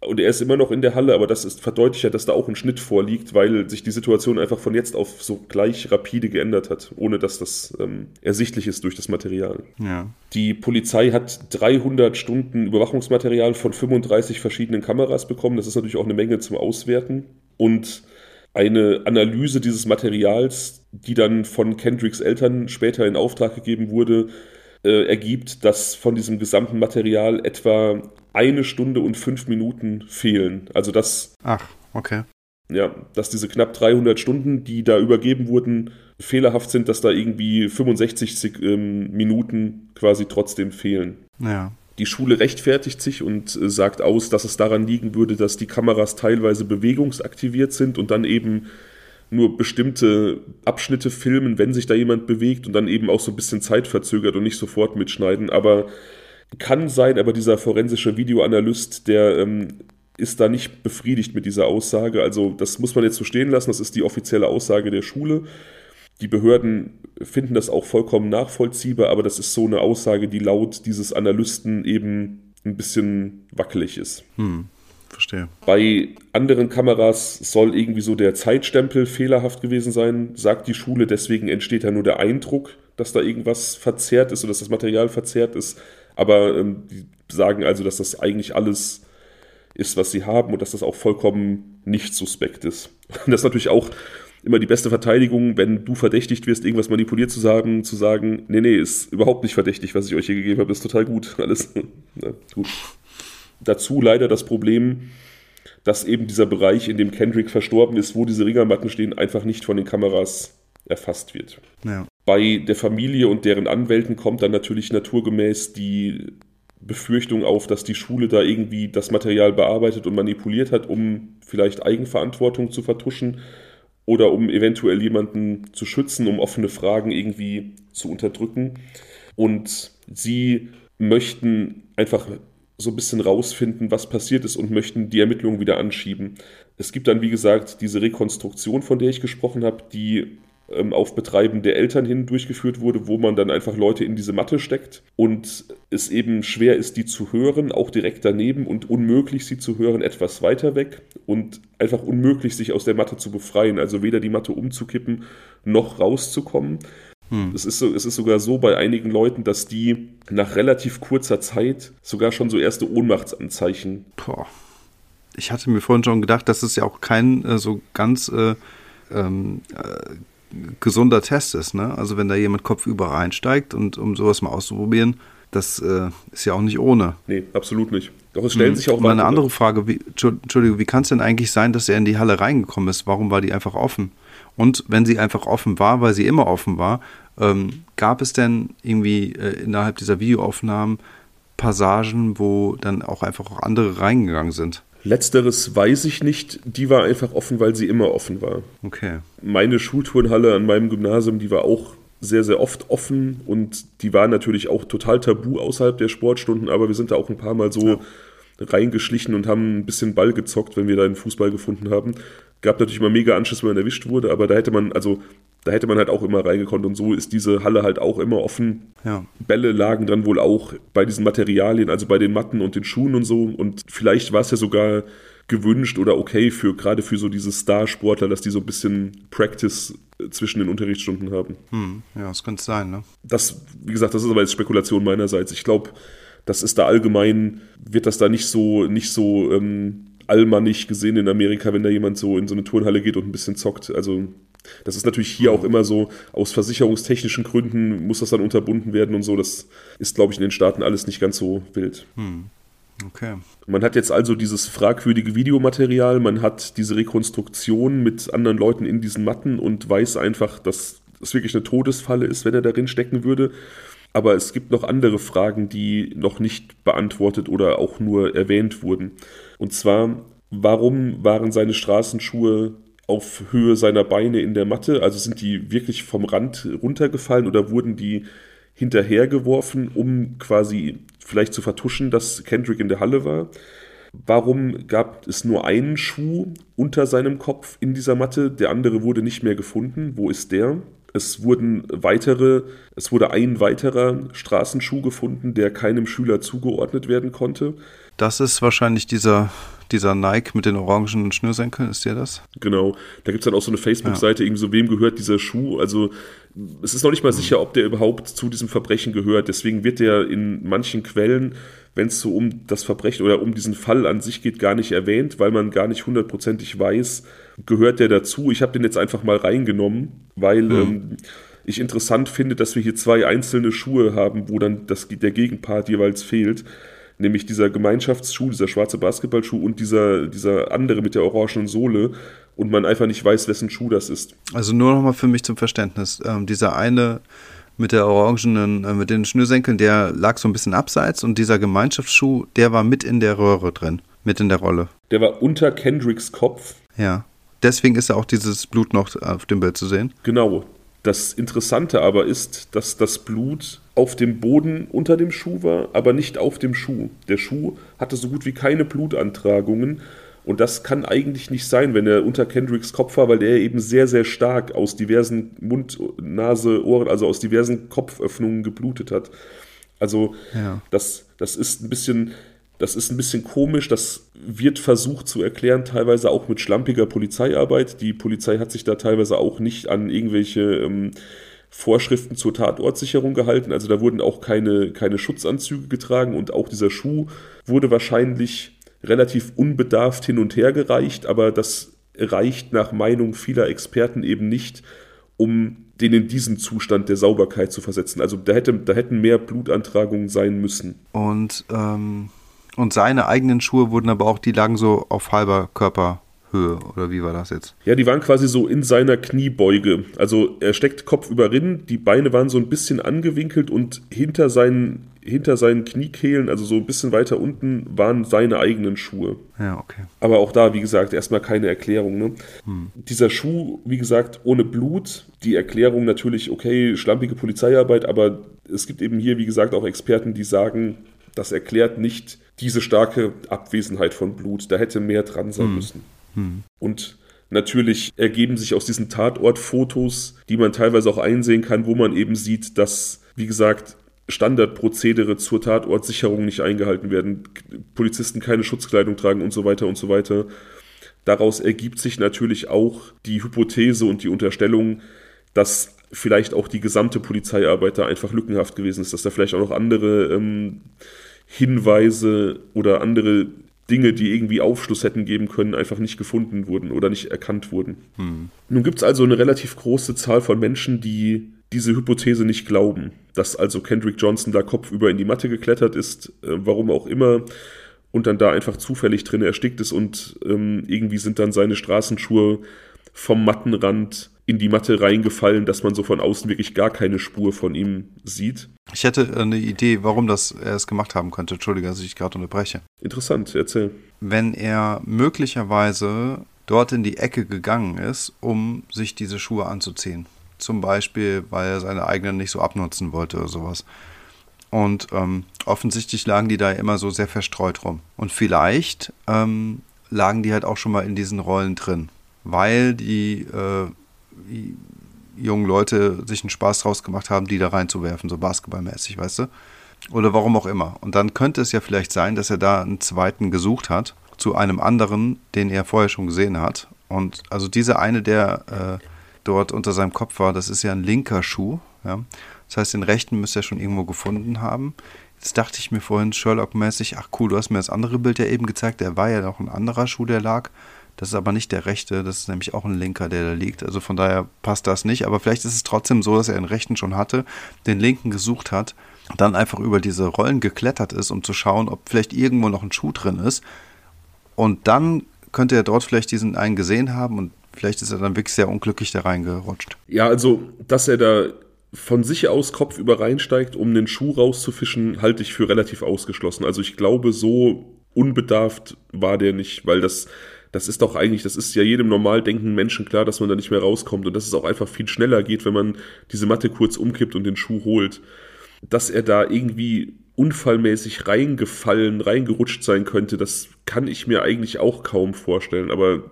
und er ist immer noch in der Halle, aber das ist verdeutlicht, dass da auch ein Schnitt vorliegt, weil sich die Situation einfach von jetzt auf so gleich rapide geändert hat, ohne dass das ähm, ersichtlich ist durch das Material. Ja. Die Polizei hat 300 Stunden Überwachungsmaterial von 35 verschiedenen Kameras bekommen. Das ist natürlich auch eine Menge zum Auswerten. Und eine Analyse dieses Materials, die dann von Kendricks Eltern später in Auftrag gegeben wurde, äh, ergibt, dass von diesem gesamten Material etwa eine Stunde und fünf Minuten fehlen. Also dass. Ach, okay. Ja, dass diese knapp 300 Stunden, die da übergeben wurden, fehlerhaft sind, dass da irgendwie 65 ähm, Minuten quasi trotzdem fehlen. Ja. Die Schule rechtfertigt sich und äh, sagt aus, dass es daran liegen würde, dass die Kameras teilweise bewegungsaktiviert sind und dann eben nur bestimmte Abschnitte filmen, wenn sich da jemand bewegt und dann eben auch so ein bisschen zeitverzögert und nicht sofort mitschneiden. Aber kann sein, aber dieser forensische Videoanalyst, der ähm, ist da nicht befriedigt mit dieser Aussage. Also das muss man jetzt so stehen lassen, das ist die offizielle Aussage der Schule. Die Behörden finden das auch vollkommen nachvollziehbar, aber das ist so eine Aussage, die laut dieses Analysten eben ein bisschen wackelig ist. Hm verstehe. Bei anderen Kameras soll irgendwie so der Zeitstempel fehlerhaft gewesen sein, sagt die Schule. Deswegen entsteht ja nur der Eindruck, dass da irgendwas verzerrt ist oder dass das Material verzerrt ist. Aber ähm, die sagen also, dass das eigentlich alles ist, was sie haben und dass das auch vollkommen nicht suspekt ist. Das ist natürlich auch immer die beste Verteidigung, wenn du verdächtigt wirst, irgendwas manipuliert zu sagen, zu sagen, nee, nee, ist überhaupt nicht verdächtig, was ich euch hier gegeben habe, ist total gut. Alles na, gut dazu leider das Problem, dass eben dieser Bereich, in dem Kendrick verstorben ist, wo diese Ringermatten stehen, einfach nicht von den Kameras erfasst wird. Ja. Bei der Familie und deren Anwälten kommt dann natürlich naturgemäß die Befürchtung auf, dass die Schule da irgendwie das Material bearbeitet und manipuliert hat, um vielleicht Eigenverantwortung zu vertuschen oder um eventuell jemanden zu schützen, um offene Fragen irgendwie zu unterdrücken. Und sie möchten einfach so ein bisschen rausfinden, was passiert ist und möchten die Ermittlungen wieder anschieben. Es gibt dann, wie gesagt, diese Rekonstruktion, von der ich gesprochen habe, die ähm, auf Betreiben der Eltern hin durchgeführt wurde, wo man dann einfach Leute in diese Matte steckt und es eben schwer ist, die zu hören, auch direkt daneben und unmöglich, sie zu hören, etwas weiter weg und einfach unmöglich, sich aus der Matte zu befreien, also weder die Matte umzukippen noch rauszukommen. Hm. Es, ist so, es ist sogar so bei einigen Leuten, dass die nach relativ kurzer Zeit sogar schon so erste Ohnmachtsanzeichen. Boah. Ich hatte mir vorhin schon gedacht, dass es ja auch kein äh, so ganz äh, ähm, äh, gesunder Test ist. Ne? Also wenn da jemand kopfüber reinsteigt und um sowas mal auszuprobieren, das äh, ist ja auch nicht ohne. Nee, absolut nicht. Doch es stellen hm. sich auch mal eine andere Frage, wie, Entschuldigung, wie kann es denn eigentlich sein, dass er in die Halle reingekommen ist? Warum war die einfach offen? Und wenn sie einfach offen war, weil sie immer offen war, ähm, gab es denn irgendwie äh, innerhalb dieser Videoaufnahmen Passagen, wo dann auch einfach auch andere reingegangen sind? Letzteres weiß ich nicht. Die war einfach offen, weil sie immer offen war. Okay. Meine Schulturnhalle an meinem Gymnasium, die war auch sehr, sehr oft offen und die war natürlich auch total tabu außerhalb der Sportstunden, aber wir sind da auch ein paar Mal so ja. Reingeschlichen und haben ein bisschen Ball gezockt, wenn wir da einen Fußball gefunden haben. Gab natürlich immer mega Anschluss, wenn man erwischt wurde, aber da hätte man, also da hätte man halt auch immer reingekonnt und so ist diese Halle halt auch immer offen. Ja. Bälle lagen dann wohl auch bei diesen Materialien, also bei den Matten und den Schuhen und so. Und vielleicht war es ja sogar gewünscht oder okay für gerade für so diese Starsportler, dass die so ein bisschen Practice zwischen den Unterrichtsstunden haben. Hm, ja, das könnte sein, ne? Das, wie gesagt, das ist aber jetzt Spekulation meinerseits. Ich glaube, das ist da allgemein, wird das da nicht so, nicht so ähm, allmannig gesehen in Amerika, wenn da jemand so in so eine Turnhalle geht und ein bisschen zockt. Also das ist natürlich hier auch immer so, aus versicherungstechnischen Gründen muss das dann unterbunden werden und so. Das ist, glaube ich, in den Staaten alles nicht ganz so wild. Hm. Okay. Man hat jetzt also dieses fragwürdige Videomaterial, man hat diese Rekonstruktion mit anderen Leuten in diesen Matten und weiß einfach, dass es wirklich eine Todesfalle ist, wenn er darin stecken würde. Aber es gibt noch andere Fragen, die noch nicht beantwortet oder auch nur erwähnt wurden. Und zwar, warum waren seine Straßenschuhe auf Höhe seiner Beine in der Matte? Also sind die wirklich vom Rand runtergefallen oder wurden die hinterhergeworfen, um quasi vielleicht zu vertuschen, dass Kendrick in der Halle war? Warum gab es nur einen Schuh unter seinem Kopf in dieser Matte? Der andere wurde nicht mehr gefunden. Wo ist der? Es wurden weitere, es wurde ein weiterer Straßenschuh gefunden, der keinem Schüler zugeordnet werden konnte. Das ist wahrscheinlich dieser, dieser Nike mit den orangen Schnürsenkeln, ist der das? Genau. Da gibt es dann auch so eine Facebook-Seite, ja. irgendwie so, wem gehört dieser Schuh? Also es ist noch nicht mal sicher, ob der überhaupt zu diesem Verbrechen gehört. Deswegen wird der in manchen Quellen, wenn es so um das Verbrechen oder um diesen Fall an sich geht, gar nicht erwähnt, weil man gar nicht hundertprozentig weiß, gehört der dazu. Ich habe den jetzt einfach mal reingenommen, weil mhm. ähm, ich interessant finde, dass wir hier zwei einzelne Schuhe haben, wo dann das, der Gegenpart jeweils fehlt nämlich dieser Gemeinschaftsschuh, dieser schwarze Basketballschuh und dieser, dieser andere mit der orangenen Sohle und man einfach nicht weiß, wessen Schuh das ist. Also nur nochmal für mich zum Verständnis. Ähm, dieser eine mit der orangenen, äh, mit den Schnürsenkeln, der lag so ein bisschen abseits und dieser Gemeinschaftsschuh, der war mit in der Röhre drin, mit in der Rolle. Der war unter Kendricks Kopf. Ja. Deswegen ist ja auch dieses Blut noch auf dem Bild zu sehen. Genau. Das Interessante aber ist, dass das Blut auf dem Boden unter dem Schuh war, aber nicht auf dem Schuh. Der Schuh hatte so gut wie keine Blutantragungen und das kann eigentlich nicht sein, wenn er unter Kendricks Kopf war, weil der eben sehr, sehr stark aus diversen Mund, Nase, Ohren, also aus diversen Kopföffnungen geblutet hat. Also ja. das, das ist ein bisschen, das ist ein bisschen komisch. Das wird versucht zu erklären, teilweise auch mit schlampiger Polizeiarbeit. Die Polizei hat sich da teilweise auch nicht an irgendwelche ähm, Vorschriften zur Tatortsicherung gehalten. Also da wurden auch keine, keine Schutzanzüge getragen und auch dieser Schuh wurde wahrscheinlich relativ unbedarft hin und her gereicht, aber das reicht nach Meinung vieler Experten eben nicht, um den in diesen Zustand der Sauberkeit zu versetzen. Also da, hätte, da hätten mehr Blutantragungen sein müssen. Und, ähm, und seine eigenen Schuhe wurden aber auch, die lagen so auf halber Körper. Höhe oder wie war das jetzt? Ja, die waren quasi so in seiner Kniebeuge. Also er steckt kopfüber rin, die Beine waren so ein bisschen angewinkelt und hinter seinen, hinter seinen Kniekehlen, also so ein bisschen weiter unten, waren seine eigenen Schuhe. Ja, okay. Aber auch da, wie gesagt, erstmal keine Erklärung. Ne? Hm. Dieser Schuh, wie gesagt, ohne Blut. Die Erklärung natürlich, okay, schlampige Polizeiarbeit, aber es gibt eben hier, wie gesagt, auch Experten, die sagen, das erklärt nicht diese starke Abwesenheit von Blut. Da hätte mehr dran sein hm. müssen. Hm. Und natürlich ergeben sich aus diesen Tatortfotos, die man teilweise auch einsehen kann, wo man eben sieht, dass, wie gesagt, Standardprozedere zur Tatortsicherung nicht eingehalten werden, Polizisten keine Schutzkleidung tragen und so weiter und so weiter. Daraus ergibt sich natürlich auch die Hypothese und die Unterstellung, dass vielleicht auch die gesamte Polizeiarbeit da einfach lückenhaft gewesen ist, dass da vielleicht auch noch andere ähm, Hinweise oder andere Dinge, die irgendwie Aufschluss hätten geben können, einfach nicht gefunden wurden oder nicht erkannt wurden. Hm. Nun gibt es also eine relativ große Zahl von Menschen, die diese Hypothese nicht glauben, dass also Kendrick Johnson da kopfüber in die Matte geklettert ist, äh, warum auch immer, und dann da einfach zufällig drin erstickt ist und ähm, irgendwie sind dann seine Straßenschuhe vom Mattenrand in die Matte reingefallen, dass man so von außen wirklich gar keine Spur von ihm sieht. Ich hätte eine Idee, warum das er es gemacht haben könnte. Entschuldige, dass ich gerade unterbreche. Interessant, erzähl. Wenn er möglicherweise dort in die Ecke gegangen ist, um sich diese Schuhe anzuziehen. Zum Beispiel, weil er seine eigenen nicht so abnutzen wollte oder sowas. Und ähm, offensichtlich lagen die da immer so sehr verstreut rum. Und vielleicht ähm, lagen die halt auch schon mal in diesen Rollen drin, weil die äh, jungen Leute sich einen Spaß draus gemacht haben, die da reinzuwerfen, so basketballmäßig, weißt du? Oder warum auch immer. Und dann könnte es ja vielleicht sein, dass er da einen zweiten gesucht hat zu einem anderen, den er vorher schon gesehen hat. Und also dieser eine, der äh, dort unter seinem Kopf war, das ist ja ein linker Schuh. Ja? Das heißt, den rechten müsste er schon irgendwo gefunden haben. Jetzt dachte ich mir vorhin Sherlock-mäßig, ach cool, du hast mir das andere Bild ja eben gezeigt, der war ja noch ein anderer Schuh, der lag. Das ist aber nicht der rechte, das ist nämlich auch ein linker, der da liegt. Also von daher passt das nicht. Aber vielleicht ist es trotzdem so, dass er den rechten schon hatte, den linken gesucht hat, dann einfach über diese Rollen geklettert ist, um zu schauen, ob vielleicht irgendwo noch ein Schuh drin ist. Und dann könnte er dort vielleicht diesen einen gesehen haben und vielleicht ist er dann wirklich sehr unglücklich da reingerutscht. Ja, also, dass er da von sich aus kopfüber reinsteigt, um den Schuh rauszufischen, halte ich für relativ ausgeschlossen. Also ich glaube, so unbedarft war der nicht, weil das das ist doch eigentlich, das ist ja jedem normal denkenden Menschen klar, dass man da nicht mehr rauskommt und dass es auch einfach viel schneller geht, wenn man diese Matte kurz umkippt und den Schuh holt. dass er da irgendwie unfallmäßig reingefallen, reingerutscht sein könnte, das kann ich mir eigentlich auch kaum vorstellen. Aber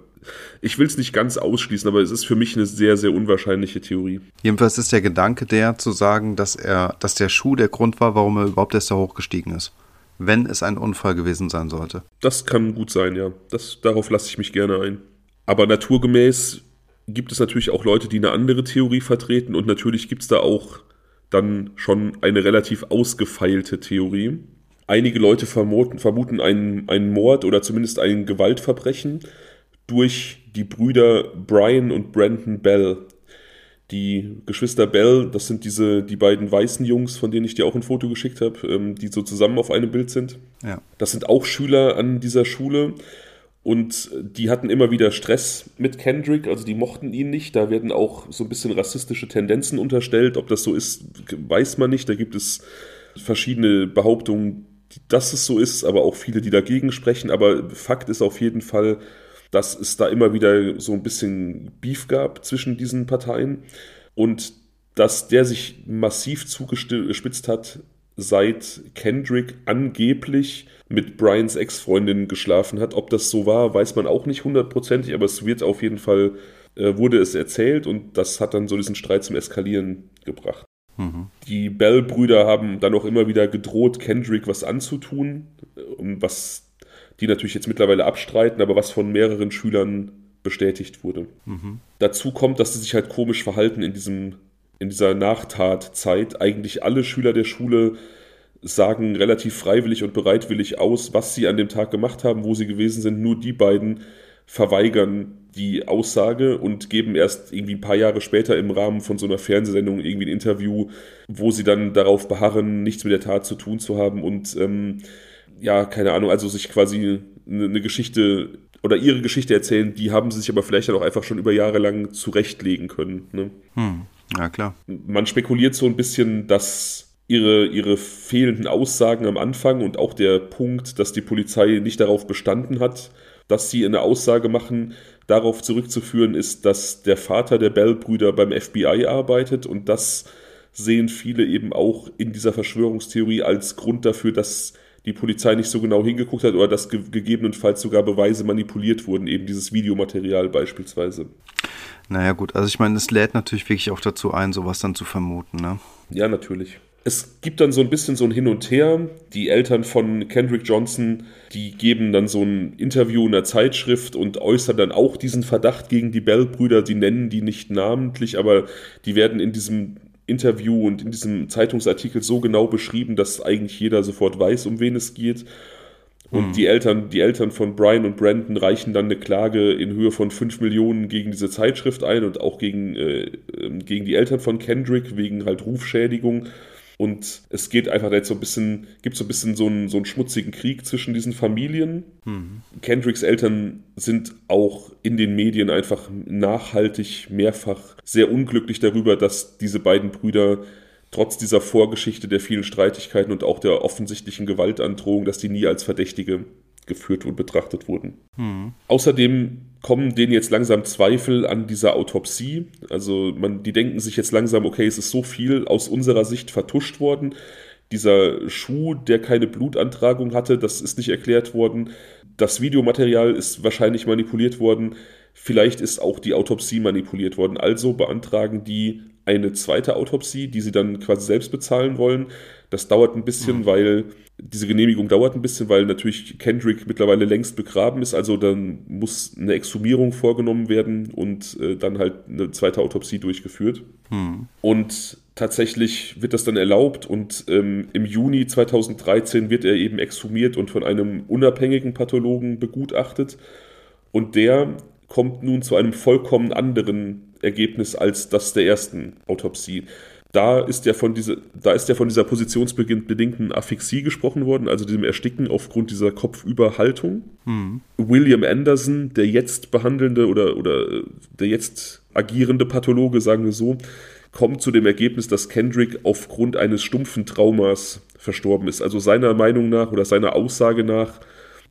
ich will es nicht ganz ausschließen, aber es ist für mich eine sehr, sehr unwahrscheinliche Theorie. Jedenfalls ist der Gedanke der, zu sagen, dass er, dass der Schuh der Grund war, warum er überhaupt erst da hochgestiegen ist. Wenn es ein Unfall gewesen sein sollte. Das kann gut sein, ja. Das, darauf lasse ich mich gerne ein. Aber naturgemäß gibt es natürlich auch Leute, die eine andere Theorie vertreten und natürlich gibt es da auch dann schon eine relativ ausgefeilte Theorie. Einige Leute vermuten, vermuten einen, einen Mord oder zumindest ein Gewaltverbrechen durch die Brüder Brian und Brandon Bell. Die Geschwister Bell, das sind diese, die beiden weißen Jungs, von denen ich dir auch ein Foto geschickt habe, ähm, die so zusammen auf einem Bild sind. Ja. Das sind auch Schüler an dieser Schule und die hatten immer wieder Stress mit Kendrick, also die mochten ihn nicht. Da werden auch so ein bisschen rassistische Tendenzen unterstellt. Ob das so ist, weiß man nicht. Da gibt es verschiedene Behauptungen, dass es so ist, aber auch viele, die dagegen sprechen. Aber Fakt ist auf jeden Fall, dass es da immer wieder so ein bisschen Beef gab zwischen diesen Parteien und dass der sich massiv zugespitzt hat, seit Kendrick angeblich mit Brians Ex-Freundin geschlafen hat. Ob das so war, weiß man auch nicht hundertprozentig, aber es wird auf jeden Fall, äh, wurde es erzählt und das hat dann so diesen Streit zum Eskalieren gebracht. Mhm. Die Bell-Brüder haben dann auch immer wieder gedroht, Kendrick was anzutun, äh, was die natürlich jetzt mittlerweile abstreiten, aber was von mehreren Schülern bestätigt wurde. Mhm. Dazu kommt, dass sie sich halt komisch verhalten in diesem in dieser Nachtatzeit. Eigentlich alle Schüler der Schule sagen relativ freiwillig und bereitwillig aus, was sie an dem Tag gemacht haben, wo sie gewesen sind. Nur die beiden verweigern die Aussage und geben erst irgendwie ein paar Jahre später im Rahmen von so einer Fernsehsendung irgendwie ein Interview, wo sie dann darauf beharren, nichts mit der Tat zu tun zu haben und ähm, ja, keine Ahnung, also sich quasi eine, Geschichte oder ihre Geschichte erzählen, die haben sie sich aber vielleicht dann auch einfach schon über Jahre lang zurechtlegen können. Ne? Hm. Ja, klar. Man spekuliert so ein bisschen, dass ihre, ihre fehlenden Aussagen am Anfang und auch der Punkt, dass die Polizei nicht darauf bestanden hat, dass sie eine Aussage machen, darauf zurückzuführen ist, dass der Vater der Bell-Brüder beim FBI arbeitet und das sehen viele eben auch in dieser Verschwörungstheorie als Grund dafür, dass die Polizei nicht so genau hingeguckt hat oder dass ge gegebenenfalls sogar Beweise manipuliert wurden, eben dieses Videomaterial beispielsweise. Naja gut, also ich meine, es lädt natürlich wirklich auch dazu ein, sowas dann zu vermuten, ne? Ja, natürlich. Es gibt dann so ein bisschen so ein Hin und Her. Die Eltern von Kendrick Johnson, die geben dann so ein Interview in der Zeitschrift und äußern dann auch diesen Verdacht gegen die Bell-Brüder. Die nennen die nicht namentlich, aber die werden in diesem Interview und in diesem Zeitungsartikel so genau beschrieben, dass eigentlich jeder sofort weiß, um wen es geht. Und mhm. die Eltern, die Eltern von Brian und Brandon reichen dann eine Klage in Höhe von 5 Millionen gegen diese Zeitschrift ein und auch gegen, äh, ähm, gegen die Eltern von Kendrick wegen halt Rufschädigung. Und es geht einfach jetzt so ein bisschen, gibt so ein bisschen so einen, so einen schmutzigen Krieg zwischen diesen Familien. Mhm. Kendricks Eltern sind auch in den Medien einfach nachhaltig mehrfach sehr unglücklich darüber, dass diese beiden Brüder trotz dieser Vorgeschichte der vielen Streitigkeiten und auch der offensichtlichen Gewaltandrohung, dass die nie als Verdächtige geführt und betrachtet wurden. Mhm. Außerdem kommen denen jetzt langsam Zweifel an dieser Autopsie. Also man, die denken sich jetzt langsam, okay, es ist so viel aus unserer Sicht vertuscht worden. Dieser Schuh, der keine Blutantragung hatte, das ist nicht erklärt worden. Das Videomaterial ist wahrscheinlich manipuliert worden. Vielleicht ist auch die Autopsie manipuliert worden. Also beantragen die eine zweite Autopsie, die sie dann quasi selbst bezahlen wollen. Das dauert ein bisschen, mhm. weil diese Genehmigung dauert ein bisschen, weil natürlich Kendrick mittlerweile längst begraben ist. Also dann muss eine Exhumierung vorgenommen werden und äh, dann halt eine zweite Autopsie durchgeführt. Mhm. Und tatsächlich wird das dann erlaubt und ähm, im Juni 2013 wird er eben exhumiert und von einem unabhängigen Pathologen begutachtet. Und der kommt nun zu einem vollkommen anderen Ergebnis als das der ersten Autopsie. Da ist ja von, diese, da ist ja von dieser positionsbedingten Aphixie gesprochen worden, also diesem Ersticken aufgrund dieser Kopfüberhaltung. Hm. William Anderson, der jetzt behandelnde oder, oder der jetzt agierende Pathologe, sagen wir so, kommt zu dem Ergebnis, dass Kendrick aufgrund eines stumpfen Traumas verstorben ist. Also seiner Meinung nach oder seiner Aussage nach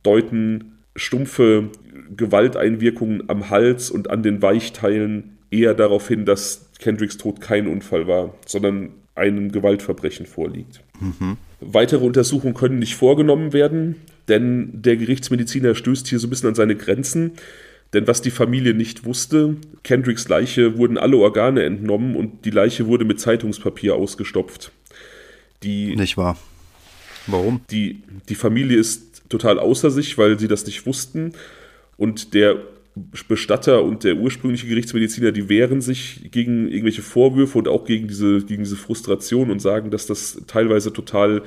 deuten stumpfe Gewalteinwirkungen am Hals und an den Weichteilen eher darauf hin, dass Kendricks Tod kein Unfall war, sondern einem Gewaltverbrechen vorliegt. Mhm. Weitere Untersuchungen können nicht vorgenommen werden, denn der Gerichtsmediziner stößt hier so ein bisschen an seine Grenzen. Denn was die Familie nicht wusste, Kendricks Leiche wurden alle Organe entnommen und die Leiche wurde mit Zeitungspapier ausgestopft. Die, nicht wahr. Warum? Die, die Familie ist total außer sich, weil sie das nicht wussten. Und der Bestatter und der ursprüngliche Gerichtsmediziner, die wehren sich gegen irgendwelche Vorwürfe und auch gegen diese, gegen diese Frustration und sagen, dass das teilweise total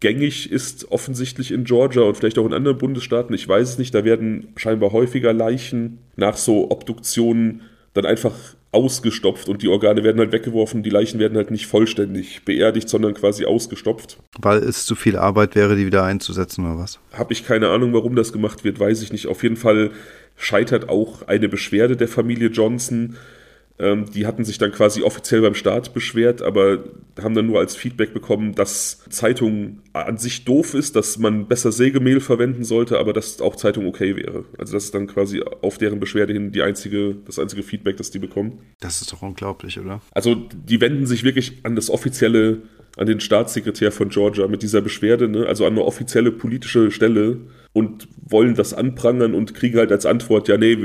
gängig ist, offensichtlich in Georgia und vielleicht auch in anderen Bundesstaaten. Ich weiß es nicht. Da werden scheinbar häufiger Leichen nach so Obduktionen dann einfach ausgestopft und die Organe werden halt weggeworfen, die Leichen werden halt nicht vollständig beerdigt, sondern quasi ausgestopft. Weil es zu viel Arbeit wäre, die wieder einzusetzen oder was? Habe ich keine Ahnung, warum das gemacht wird, weiß ich nicht. Auf jeden Fall scheitert auch eine Beschwerde der Familie Johnson. Ähm, die hatten sich dann quasi offiziell beim Staat beschwert, aber haben dann nur als Feedback bekommen, dass Zeitung an sich doof ist, dass man besser Sägemehl verwenden sollte, aber dass auch Zeitung okay wäre. Also das ist dann quasi auf deren Beschwerde hin die einzige, das einzige Feedback, das die bekommen. Das ist doch unglaublich, oder? Also die wenden sich wirklich an das offizielle, an den Staatssekretär von Georgia mit dieser Beschwerde, ne? also an eine offizielle politische Stelle und wollen das anprangern und kriegen halt als Antwort, ja, nee,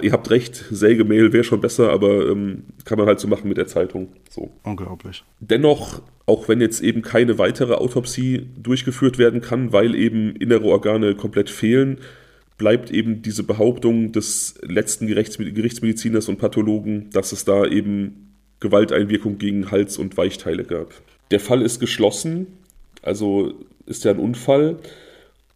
ihr habt recht, Sägemehl wäre schon besser, aber ähm, kann man halt so machen mit der Zeitung. So. Unglaublich. Dennoch, auch wenn jetzt eben keine weitere Autopsie durchgeführt werden kann, weil eben innere Organe komplett fehlen, bleibt eben diese Behauptung des letzten Gerichtsmediziners und Pathologen, dass es da eben Gewalteinwirkung gegen Hals- und Weichteile gab. Der Fall ist geschlossen, also ist ja ein Unfall.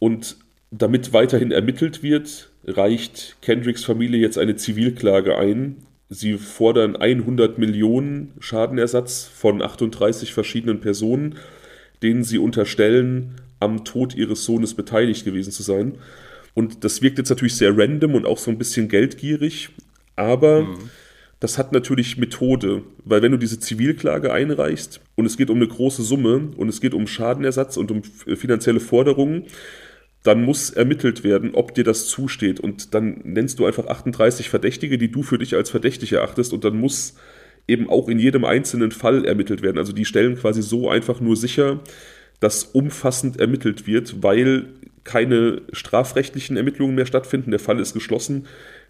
Und damit weiterhin ermittelt wird, reicht Kendricks Familie jetzt eine Zivilklage ein. Sie fordern 100 Millionen Schadenersatz von 38 verschiedenen Personen, denen sie unterstellen, am Tod ihres Sohnes beteiligt gewesen zu sein. Und das wirkt jetzt natürlich sehr random und auch so ein bisschen geldgierig, aber mhm. das hat natürlich Methode, weil wenn du diese Zivilklage einreichst und es geht um eine große Summe und es geht um Schadenersatz und um finanzielle Forderungen, dann muss ermittelt werden, ob dir das zusteht. Und dann nennst du einfach 38 Verdächtige, die du für dich als verdächtig erachtest. Und dann muss eben auch in jedem einzelnen Fall ermittelt werden. Also die stellen quasi so einfach nur sicher, dass umfassend ermittelt wird, weil keine strafrechtlichen Ermittlungen mehr stattfinden. Der Fall ist geschlossen.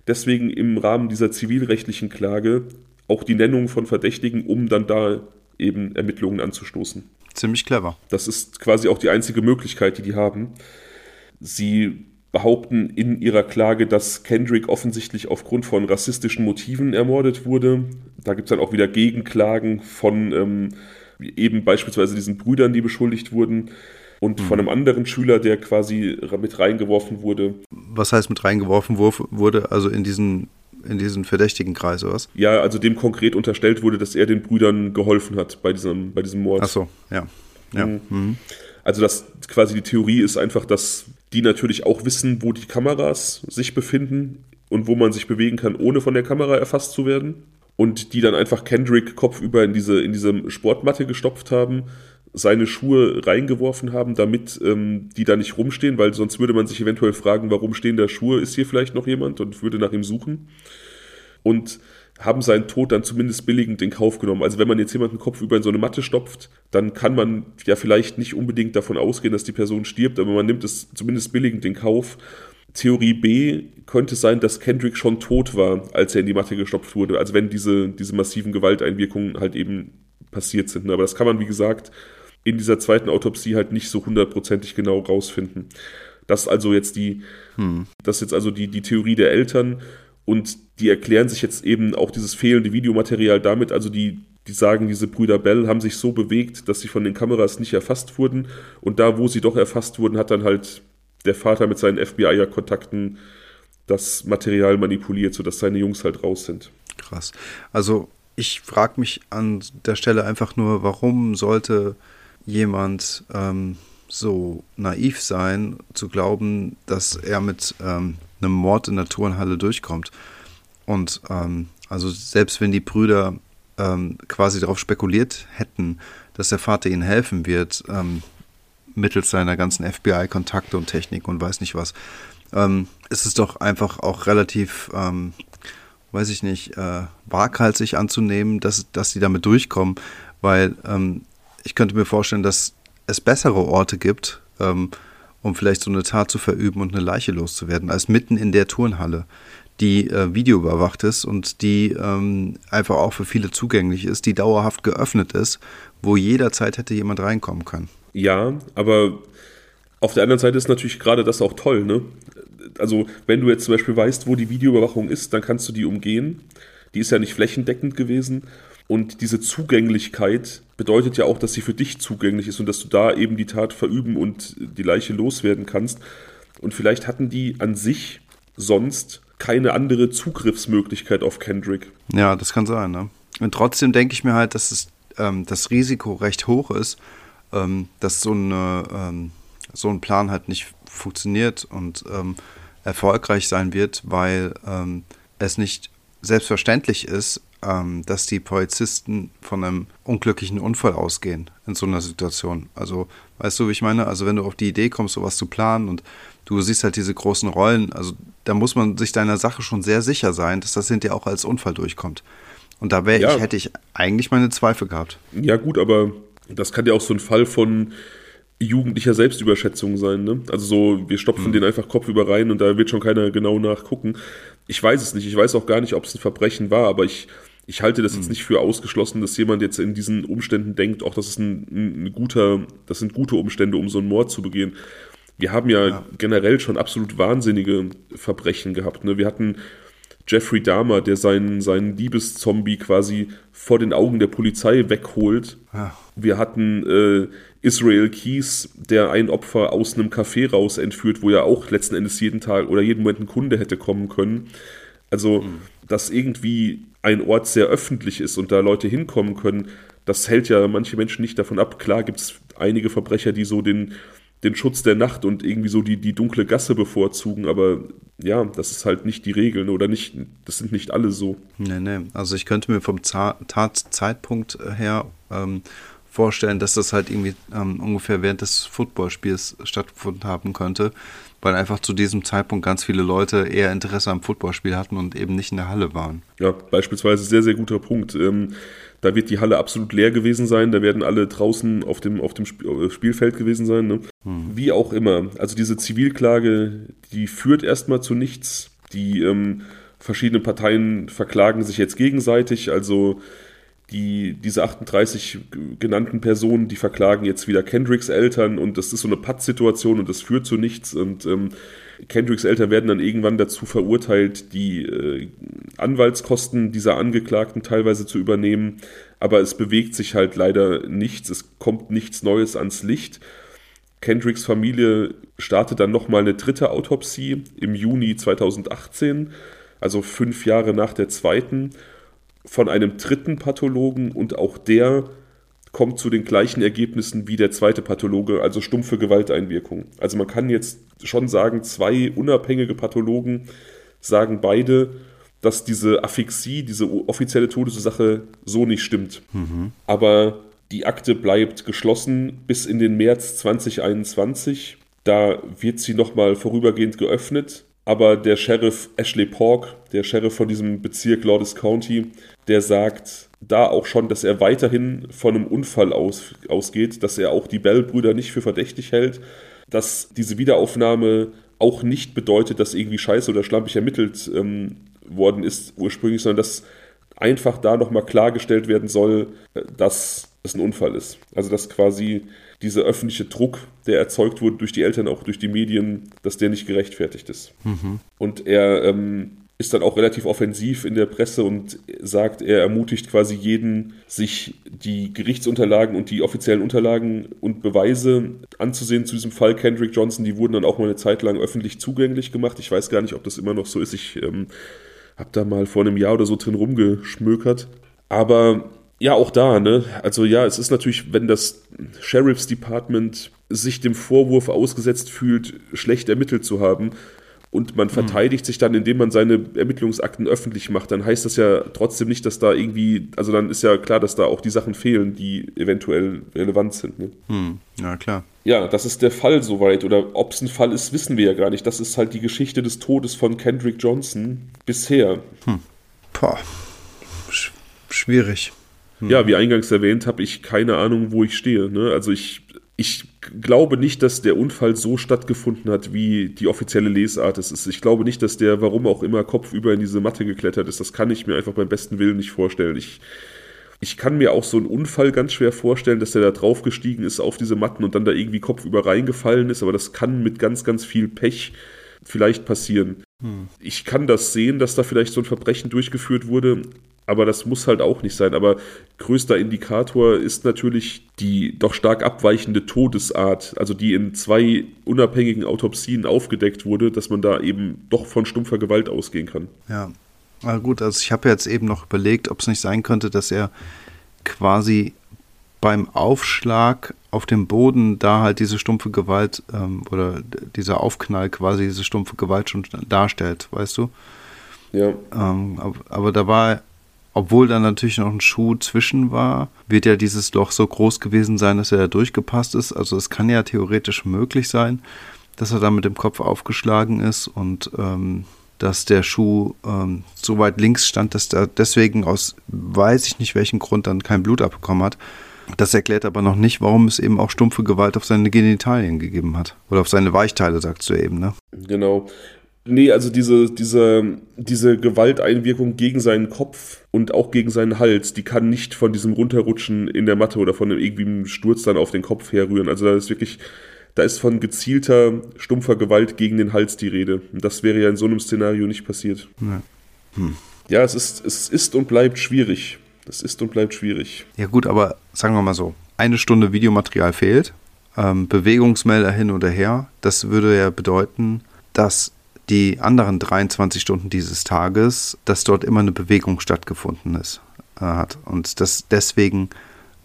Deswegen im Rahmen dieser zivilrechtlichen Klage auch die Nennung von Verdächtigen, um dann da eben Ermittlungen anzustoßen. Ziemlich clever. Das ist quasi auch die einzige Möglichkeit, die die haben. Sie behaupten in ihrer Klage, dass Kendrick offensichtlich aufgrund von rassistischen Motiven ermordet wurde. Da gibt es dann auch wieder Gegenklagen von ähm, eben beispielsweise diesen Brüdern, die beschuldigt wurden. Und mhm. von einem anderen Schüler, der quasi mit reingeworfen wurde. Was heißt mit reingeworfen wurde? Also in diesen, in diesen verdächtigen Kreis, oder was? Ja, also dem konkret unterstellt wurde, dass er den Brüdern geholfen hat bei diesem, bei diesem Mord. Ach so, ja. ja. Mhm. Mhm. Also das quasi die Theorie ist einfach, dass die natürlich auch wissen, wo die Kameras sich befinden und wo man sich bewegen kann, ohne von der Kamera erfasst zu werden. Und die dann einfach Kendrick kopfüber in diese, in diese Sportmatte gestopft haben, seine Schuhe reingeworfen haben, damit ähm, die da nicht rumstehen, weil sonst würde man sich eventuell fragen, warum stehen da Schuhe, ist hier vielleicht noch jemand und würde nach ihm suchen. Und haben seinen Tod dann zumindest billigend in Kauf genommen. Also wenn man jetzt jemanden Kopf über in so eine Matte stopft, dann kann man ja vielleicht nicht unbedingt davon ausgehen, dass die Person stirbt, aber man nimmt es zumindest billigend in Kauf. Theorie B könnte sein, dass Kendrick schon tot war, als er in die Matte gestopft wurde. Also wenn diese, diese massiven Gewalteinwirkungen halt eben passiert sind. Aber das kann man, wie gesagt, in dieser zweiten Autopsie halt nicht so hundertprozentig genau rausfinden. Das ist also jetzt die, hm. das jetzt also die, die Theorie der Eltern und die erklären sich jetzt eben auch dieses fehlende Videomaterial damit, also die, die sagen, diese Brüder Bell haben sich so bewegt, dass sie von den Kameras nicht erfasst wurden. Und da, wo sie doch erfasst wurden, hat dann halt der Vater mit seinen FBI-Kontakten das Material manipuliert, sodass seine Jungs halt raus sind. Krass. Also ich frage mich an der Stelle einfach nur, warum sollte jemand ähm, so naiv sein, zu glauben, dass er mit ähm, einem Mord in der Turnhalle durchkommt. Und ähm, also selbst wenn die Brüder ähm, quasi darauf spekuliert hätten, dass der Vater ihnen helfen wird, ähm, mittels seiner ganzen FBI-Kontakte und Technik und weiß nicht was, ähm, ist es doch einfach auch relativ, ähm, weiß ich nicht, äh, waghalsig anzunehmen, dass, dass die damit durchkommen, weil ähm, ich könnte mir vorstellen, dass es bessere Orte gibt, um vielleicht so eine Tat zu verüben und eine Leiche loszuwerden, als mitten in der Turnhalle, die äh, videoüberwacht ist und die ähm, einfach auch für viele zugänglich ist, die dauerhaft geöffnet ist, wo jederzeit hätte jemand reinkommen können. Ja, aber auf der anderen Seite ist natürlich gerade das auch toll, ne? Also, wenn du jetzt zum Beispiel weißt, wo die Videoüberwachung ist, dann kannst du die umgehen. Die ist ja nicht flächendeckend gewesen. Und diese Zugänglichkeit bedeutet ja auch, dass sie für dich zugänglich ist und dass du da eben die Tat verüben und die Leiche loswerden kannst. Und vielleicht hatten die an sich sonst keine andere Zugriffsmöglichkeit auf Kendrick. Ja, das kann sein. Ne? Und trotzdem denke ich mir halt, dass es, ähm, das Risiko recht hoch ist, ähm, dass so, eine, ähm, so ein Plan halt nicht funktioniert und ähm, erfolgreich sein wird, weil ähm, es nicht selbstverständlich ist, ähm, dass die Polizisten von einem unglücklichen Unfall ausgehen in so einer Situation. Also, weißt du, wie ich meine? Also, wenn du auf die Idee kommst, sowas zu planen und du siehst halt diese großen Rollen, also da muss man sich deiner Sache schon sehr sicher sein, dass das hinterher auch als Unfall durchkommt. Und da ja. ich, hätte ich eigentlich meine Zweifel gehabt. Ja, gut, aber das kann ja auch so ein Fall von jugendlicher Selbstüberschätzung sein. Ne? Also so, wir stopfen mhm. den einfach kopfüber rein und da wird schon keiner genau nachgucken. Ich weiß es nicht. Ich weiß auch gar nicht, ob es ein Verbrechen war, aber ich ich halte das jetzt hm. nicht für ausgeschlossen, dass jemand jetzt in diesen Umständen denkt, auch das ist ein, ein guter, das sind gute Umstände, um so einen Mord zu begehen. Wir haben ja, ja. generell schon absolut wahnsinnige Verbrechen gehabt. Ne? Wir hatten Jeffrey Dahmer, der seinen, seinen Liebeszombie quasi vor den Augen der Polizei wegholt. Ja. Wir hatten äh, Israel Keys, der ein Opfer aus einem Café raus entführt, wo ja auch letzten Endes jeden Tag oder jeden Moment ein Kunde hätte kommen können. Also, mhm. dass irgendwie ein Ort sehr öffentlich ist und da Leute hinkommen können, das hält ja manche Menschen nicht davon ab. Klar gibt es einige Verbrecher, die so den, den Schutz der Nacht und irgendwie so die, die dunkle Gasse bevorzugen, aber ja, das ist halt nicht die Regel oder nicht, das sind nicht alle so. Nee, nee. Also ich könnte mir vom Tatzeitpunkt her ähm, vorstellen, dass das halt irgendwie ähm, ungefähr während des Footballspiels stattgefunden haben könnte weil einfach zu diesem Zeitpunkt ganz viele Leute eher Interesse am Footballspiel hatten und eben nicht in der Halle waren. Ja, beispielsweise sehr, sehr guter Punkt. Ähm, da wird die Halle absolut leer gewesen sein, da werden alle draußen auf dem, auf dem äh, Spielfeld gewesen sein. Ne? Hm. Wie auch immer. Also diese Zivilklage, die führt erstmal zu nichts. Die ähm, verschiedenen Parteien verklagen sich jetzt gegenseitig. Also die, diese 38 genannten Personen, die verklagen jetzt wieder Kendricks Eltern und das ist so eine Pattsituation und das führt zu nichts und ähm, Kendricks Eltern werden dann irgendwann dazu verurteilt, die äh, Anwaltskosten dieser Angeklagten teilweise zu übernehmen, aber es bewegt sich halt leider nichts, es kommt nichts Neues ans Licht. Kendricks Familie startet dann nochmal eine dritte Autopsie im Juni 2018, also fünf Jahre nach der zweiten von einem dritten Pathologen und auch der kommt zu den gleichen Ergebnissen wie der zweite Pathologe, also stumpfe Gewalteinwirkung. Also man kann jetzt schon sagen, zwei unabhängige Pathologen sagen beide, dass diese Aphixie, diese offizielle Todesursache so nicht stimmt. Mhm. Aber die Akte bleibt geschlossen bis in den März 2021. Da wird sie nochmal vorübergehend geöffnet aber der Sheriff Ashley Pork, der Sheriff von diesem Bezirk Lordes County, der sagt da auch schon, dass er weiterhin von einem Unfall aus, ausgeht, dass er auch die Bell-Brüder nicht für verdächtig hält, dass diese Wiederaufnahme auch nicht bedeutet, dass irgendwie scheiße oder schlampig ermittelt ähm, worden ist ursprünglich, sondern dass einfach da nochmal klargestellt werden soll, äh, dass es ein Unfall ist. Also dass quasi dieser öffentliche Druck, der erzeugt wurde durch die Eltern, auch durch die Medien, dass der nicht gerechtfertigt ist. Mhm. Und er ähm, ist dann auch relativ offensiv in der Presse und sagt, er ermutigt quasi jeden, sich die Gerichtsunterlagen und die offiziellen Unterlagen und Beweise anzusehen zu diesem Fall Kendrick Johnson. Die wurden dann auch mal eine Zeit lang öffentlich zugänglich gemacht. Ich weiß gar nicht, ob das immer noch so ist. Ich ähm, habe da mal vor einem Jahr oder so drin rumgeschmökert. Aber ja, auch da, ne? Also ja, es ist natürlich, wenn das Sheriff's Department sich dem Vorwurf ausgesetzt fühlt, schlecht ermittelt zu haben und man hm. verteidigt mhm. sich dann, indem man seine Ermittlungsakten öffentlich macht, dann heißt das ja trotzdem nicht, dass da irgendwie, also dann ist ja klar, dass da auch die Sachen fehlen, die eventuell relevant sind. Ne? Mhm. Ja, klar. Ja, das ist der Fall soweit. Oder ob es ein Fall ist, wissen wir ja gar nicht. Das ist halt die Geschichte des Todes von Kendrick Johnson bisher. Hm. Boah. Sch schwierig. Ja, wie eingangs erwähnt, habe ich keine Ahnung, wo ich stehe. Ne? Also ich, ich glaube nicht, dass der Unfall so stattgefunden hat, wie die offizielle Lesart es ist. Ich glaube nicht, dass der, warum auch immer, kopfüber in diese Matte geklettert ist. Das kann ich mir einfach beim besten Willen nicht vorstellen. Ich, ich kann mir auch so einen Unfall ganz schwer vorstellen, dass der da draufgestiegen ist auf diese Matten und dann da irgendwie kopfüber reingefallen ist, aber das kann mit ganz, ganz viel Pech vielleicht passieren. Hm. Ich kann das sehen, dass da vielleicht so ein Verbrechen durchgeführt wurde, aber das muss halt auch nicht sein. Aber größter Indikator ist natürlich die doch stark abweichende Todesart, also die in zwei unabhängigen Autopsien aufgedeckt wurde, dass man da eben doch von stumpfer Gewalt ausgehen kann. Ja, na gut, also ich habe jetzt eben noch überlegt, ob es nicht sein könnte, dass er quasi beim Aufschlag auf dem Boden da halt diese stumpfe Gewalt ähm, oder dieser Aufknall quasi diese stumpfe Gewalt schon darstellt, weißt du? Ja. Ähm, aber, aber da war obwohl da natürlich noch ein Schuh zwischen war, wird ja dieses Loch so groß gewesen sein, dass er da durchgepasst ist. Also es kann ja theoretisch möglich sein, dass er da mit dem Kopf aufgeschlagen ist und ähm, dass der Schuh ähm, so weit links stand, dass er deswegen aus weiß ich nicht welchen Grund dann kein Blut abbekommen hat. Das erklärt aber noch nicht, warum es eben auch stumpfe Gewalt auf seine Genitalien gegeben hat. Oder auf seine Weichteile, sagst du eben, ne? Genau. Nee, also diese, diese, diese Gewalteinwirkung gegen seinen Kopf und auch gegen seinen Hals, die kann nicht von diesem Runterrutschen in der Matte oder von einem irgendwie einem Sturz dann auf den Kopf herrühren. Also da ist wirklich, da ist von gezielter, stumpfer Gewalt gegen den Hals die Rede. Und das wäre ja in so einem Szenario nicht passiert. Ja, hm. ja es, ist, es ist und bleibt schwierig. Es ist und bleibt schwierig. Ja gut, aber sagen wir mal so, eine Stunde Videomaterial fehlt, ähm, Bewegungsmelder hin oder her, das würde ja bedeuten, dass die anderen 23 Stunden dieses Tages, dass dort immer eine Bewegung stattgefunden ist, äh, hat. Und dass deswegen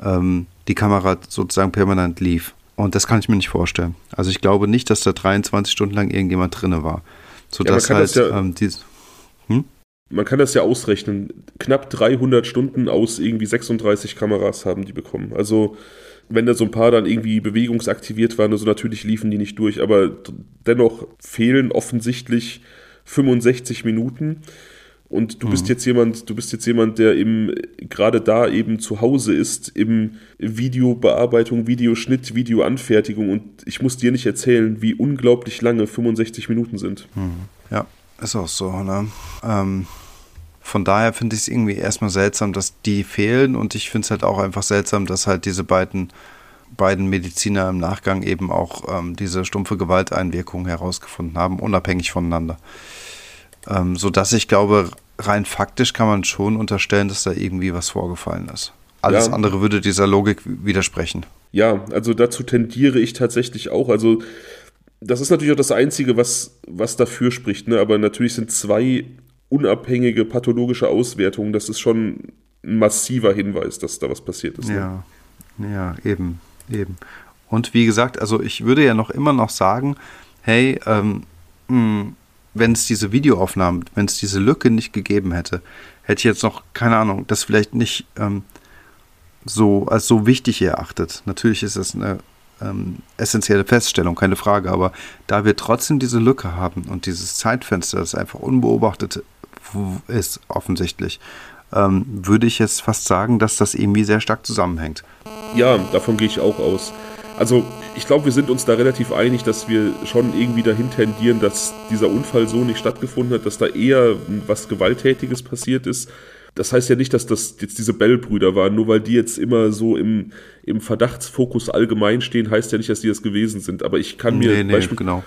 ähm, die Kamera sozusagen permanent lief. Und das kann ich mir nicht vorstellen. Also ich glaube nicht, dass da 23 Stunden lang irgendjemand drinne war. Sodass ja, halt ja, ähm, dies, hm? Man kann das ja ausrechnen. Knapp 300 Stunden aus irgendwie 36 Kameras haben die bekommen. Also wenn da so ein paar dann irgendwie bewegungsaktiviert waren, also natürlich liefen die nicht durch, aber dennoch fehlen offensichtlich 65 Minuten. Und du mhm. bist jetzt jemand, du bist jetzt jemand, der im gerade da eben zu Hause ist, im Videobearbeitung, Videoschnitt, Videoanfertigung. Und ich muss dir nicht erzählen, wie unglaublich lange 65 Minuten sind. Mhm. Ja, ist auch so, ne? Ähm, von daher finde ich es irgendwie erstmal seltsam, dass die fehlen und ich finde es halt auch einfach seltsam, dass halt diese beiden, beiden Mediziner im Nachgang eben auch ähm, diese stumpfe Gewalteinwirkung herausgefunden haben, unabhängig voneinander. Ähm, sodass ich glaube, rein faktisch kann man schon unterstellen, dass da irgendwie was vorgefallen ist. Alles ja. andere würde dieser Logik widersprechen. Ja, also dazu tendiere ich tatsächlich auch. Also das ist natürlich auch das Einzige, was, was dafür spricht. Ne? Aber natürlich sind zwei unabhängige pathologische Auswertung, das ist schon ein massiver Hinweis, dass da was passiert ist. Ne? Ja, ja, eben, eben. Und wie gesagt, also ich würde ja noch immer noch sagen, hey, ähm, hm, wenn es diese Videoaufnahmen, wenn es diese Lücke nicht gegeben hätte, hätte ich jetzt noch, keine Ahnung, das vielleicht nicht ähm, so als so wichtig erachtet. Natürlich ist das eine ähm, essentielle Feststellung, keine Frage, aber da wir trotzdem diese Lücke haben und dieses Zeitfenster, das einfach unbeobachtet ist, offensichtlich, ähm, würde ich jetzt fast sagen, dass das irgendwie sehr stark zusammenhängt. Ja, davon gehe ich auch aus. Also ich glaube, wir sind uns da relativ einig, dass wir schon irgendwie dahin tendieren, dass dieser Unfall so nicht stattgefunden hat, dass da eher was Gewalttätiges passiert ist. Das heißt ja nicht, dass das jetzt diese Bell-Brüder waren, nur weil die jetzt immer so im, im Verdachtsfokus allgemein stehen, heißt ja nicht, dass die das gewesen sind. Aber ich kann mir nee, nee, Beispiel, genau.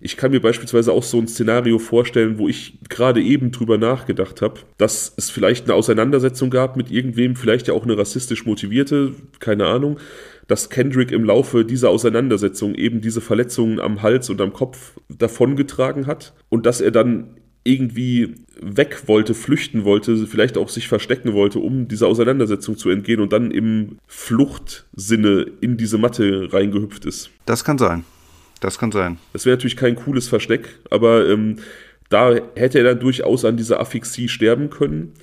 Ich kann mir beispielsweise auch so ein Szenario vorstellen, wo ich gerade eben drüber nachgedacht habe, dass es vielleicht eine Auseinandersetzung gab mit irgendwem, vielleicht ja auch eine rassistisch motivierte, keine Ahnung, dass Kendrick im Laufe dieser Auseinandersetzung eben diese Verletzungen am Hals und am Kopf davongetragen hat und dass er dann irgendwie weg wollte, flüchten wollte, vielleicht auch sich verstecken wollte, um dieser Auseinandersetzung zu entgehen und dann im Fluchtsinne in diese Matte reingehüpft ist. Das kann sein. Das kann sein. Das wäre natürlich kein cooles Versteck, aber ähm, da hätte er dann durchaus an dieser Aphixie sterben können.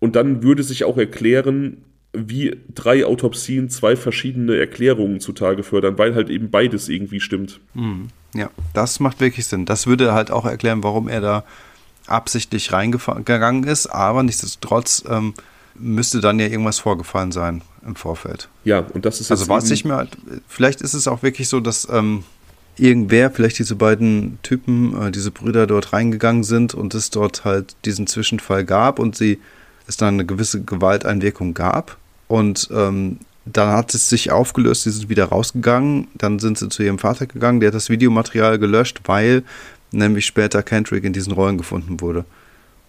Und dann würde sich auch erklären, wie drei Autopsien zwei verschiedene Erklärungen zutage fördern, weil halt eben beides irgendwie stimmt. Mhm. Ja, das macht wirklich Sinn. Das würde halt auch erklären, warum er da absichtlich reingegangen ist, aber nichtsdestotrotz ähm, müsste dann ja irgendwas vorgefallen sein im Vorfeld. Ja, und das ist Also weiß ich mir, vielleicht ist es auch wirklich so, dass ähm, irgendwer, vielleicht diese beiden Typen, äh, diese Brüder dort reingegangen sind und es dort halt diesen Zwischenfall gab und sie es dann eine gewisse Gewalteinwirkung gab. Und ähm, dann hat es sich aufgelöst, sie sind wieder rausgegangen, dann sind sie zu ihrem Vater gegangen, der hat das Videomaterial gelöscht, weil nämlich später Kendrick in diesen Rollen gefunden wurde.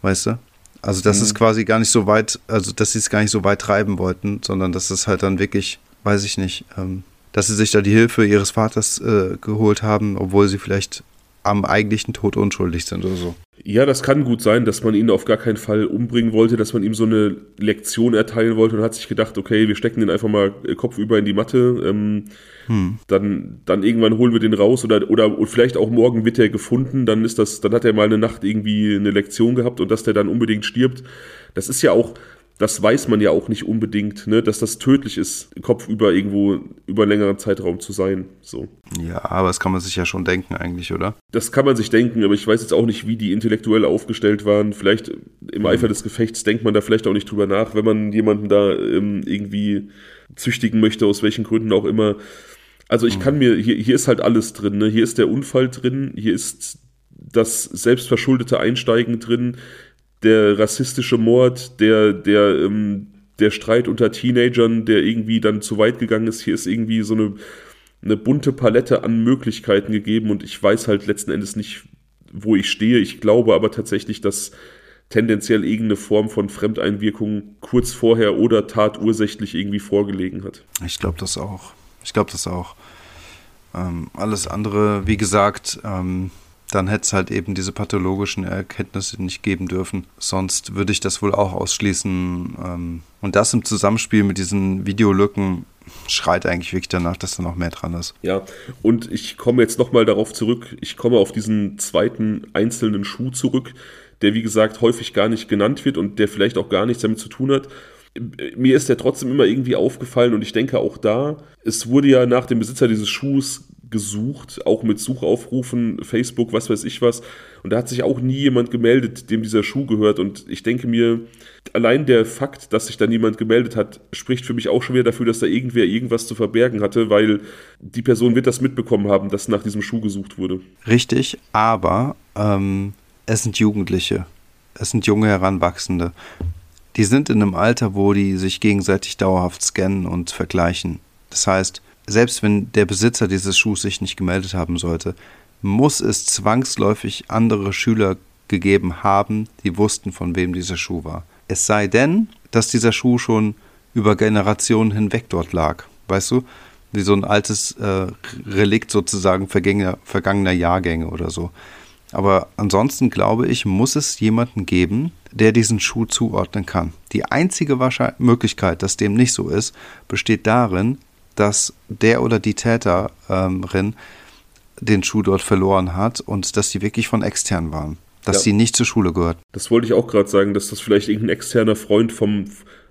Weißt du? Also das mhm. ist quasi gar nicht so weit, also dass sie es gar nicht so weit treiben wollten, sondern dass es halt dann wirklich, weiß ich nicht, ähm, dass sie sich da die Hilfe ihres Vaters äh, geholt haben, obwohl sie vielleicht am eigentlichen Tod unschuldig sind oder so. Ja, das kann gut sein, dass man ihn auf gar keinen Fall umbringen wollte, dass man ihm so eine Lektion erteilen wollte und hat sich gedacht, okay, wir stecken den einfach mal äh, kopfüber in die Matte. Ähm, hm. dann, dann irgendwann holen wir den raus oder, oder vielleicht auch morgen wird er gefunden, dann ist das, dann hat er mal eine Nacht irgendwie eine Lektion gehabt und dass der dann unbedingt stirbt. Das ist ja auch, das weiß man ja auch nicht unbedingt, ne, dass das tödlich ist, kopfüber irgendwo über einen längeren Zeitraum zu sein. So. Ja, aber das kann man sich ja schon denken eigentlich, oder? Das kann man sich denken, aber ich weiß jetzt auch nicht, wie die intellektuell aufgestellt waren. Vielleicht im mhm. Eifer des Gefechts denkt man da vielleicht auch nicht drüber nach, wenn man jemanden da ähm, irgendwie züchtigen möchte, aus welchen Gründen auch immer. Also ich mhm. kann mir, hier, hier ist halt alles drin, ne? Hier ist der Unfall drin, hier ist das selbstverschuldete Einsteigen drin, der rassistische Mord, der, der, ähm, der Streit unter Teenagern, der irgendwie dann zu weit gegangen ist. Hier ist irgendwie so eine, eine bunte Palette an Möglichkeiten gegeben und ich weiß halt letzten Endes nicht, wo ich stehe. Ich glaube aber tatsächlich, dass tendenziell irgendeine Form von Fremdeinwirkung kurz vorher oder tatursächlich irgendwie vorgelegen hat. Ich glaube das auch. Ich glaube das auch. Ähm, alles andere, wie gesagt, ähm, dann hätte es halt eben diese pathologischen Erkenntnisse nicht geben dürfen. Sonst würde ich das wohl auch ausschließen. Ähm, und das im Zusammenspiel mit diesen Videolücken schreit eigentlich wirklich danach, dass da noch mehr dran ist. Ja, und ich komme jetzt nochmal darauf zurück. Ich komme auf diesen zweiten einzelnen Schuh zurück, der wie gesagt häufig gar nicht genannt wird und der vielleicht auch gar nichts damit zu tun hat mir ist der trotzdem immer irgendwie aufgefallen und ich denke auch da, es wurde ja nach dem Besitzer dieses Schuhs gesucht, auch mit Suchaufrufen, Facebook, was weiß ich was. Und da hat sich auch nie jemand gemeldet, dem dieser Schuh gehört. Und ich denke mir, allein der Fakt, dass sich da niemand gemeldet hat, spricht für mich auch schon wieder dafür, dass da irgendwer irgendwas zu verbergen hatte, weil die Person wird das mitbekommen haben, dass nach diesem Schuh gesucht wurde. Richtig, aber ähm, es sind Jugendliche. Es sind junge Heranwachsende. Die sind in einem Alter, wo die sich gegenseitig dauerhaft scannen und vergleichen. Das heißt, selbst wenn der Besitzer dieses Schuhs sich nicht gemeldet haben sollte, muss es zwangsläufig andere Schüler gegeben haben, die wussten, von wem dieser Schuh war. Es sei denn, dass dieser Schuh schon über Generationen hinweg dort lag. Weißt du? Wie so ein altes äh, Relikt sozusagen vergangener, vergangener Jahrgänge oder so. Aber ansonsten glaube ich, muss es jemanden geben, der diesen Schuh zuordnen kann. Die einzige Möglichkeit, dass dem nicht so ist, besteht darin, dass der oder die Täterin den Schuh dort verloren hat und dass die wirklich von extern waren. Dass ja. sie nicht zur Schule gehört. Das wollte ich auch gerade sagen, dass das vielleicht irgendein externer Freund vom,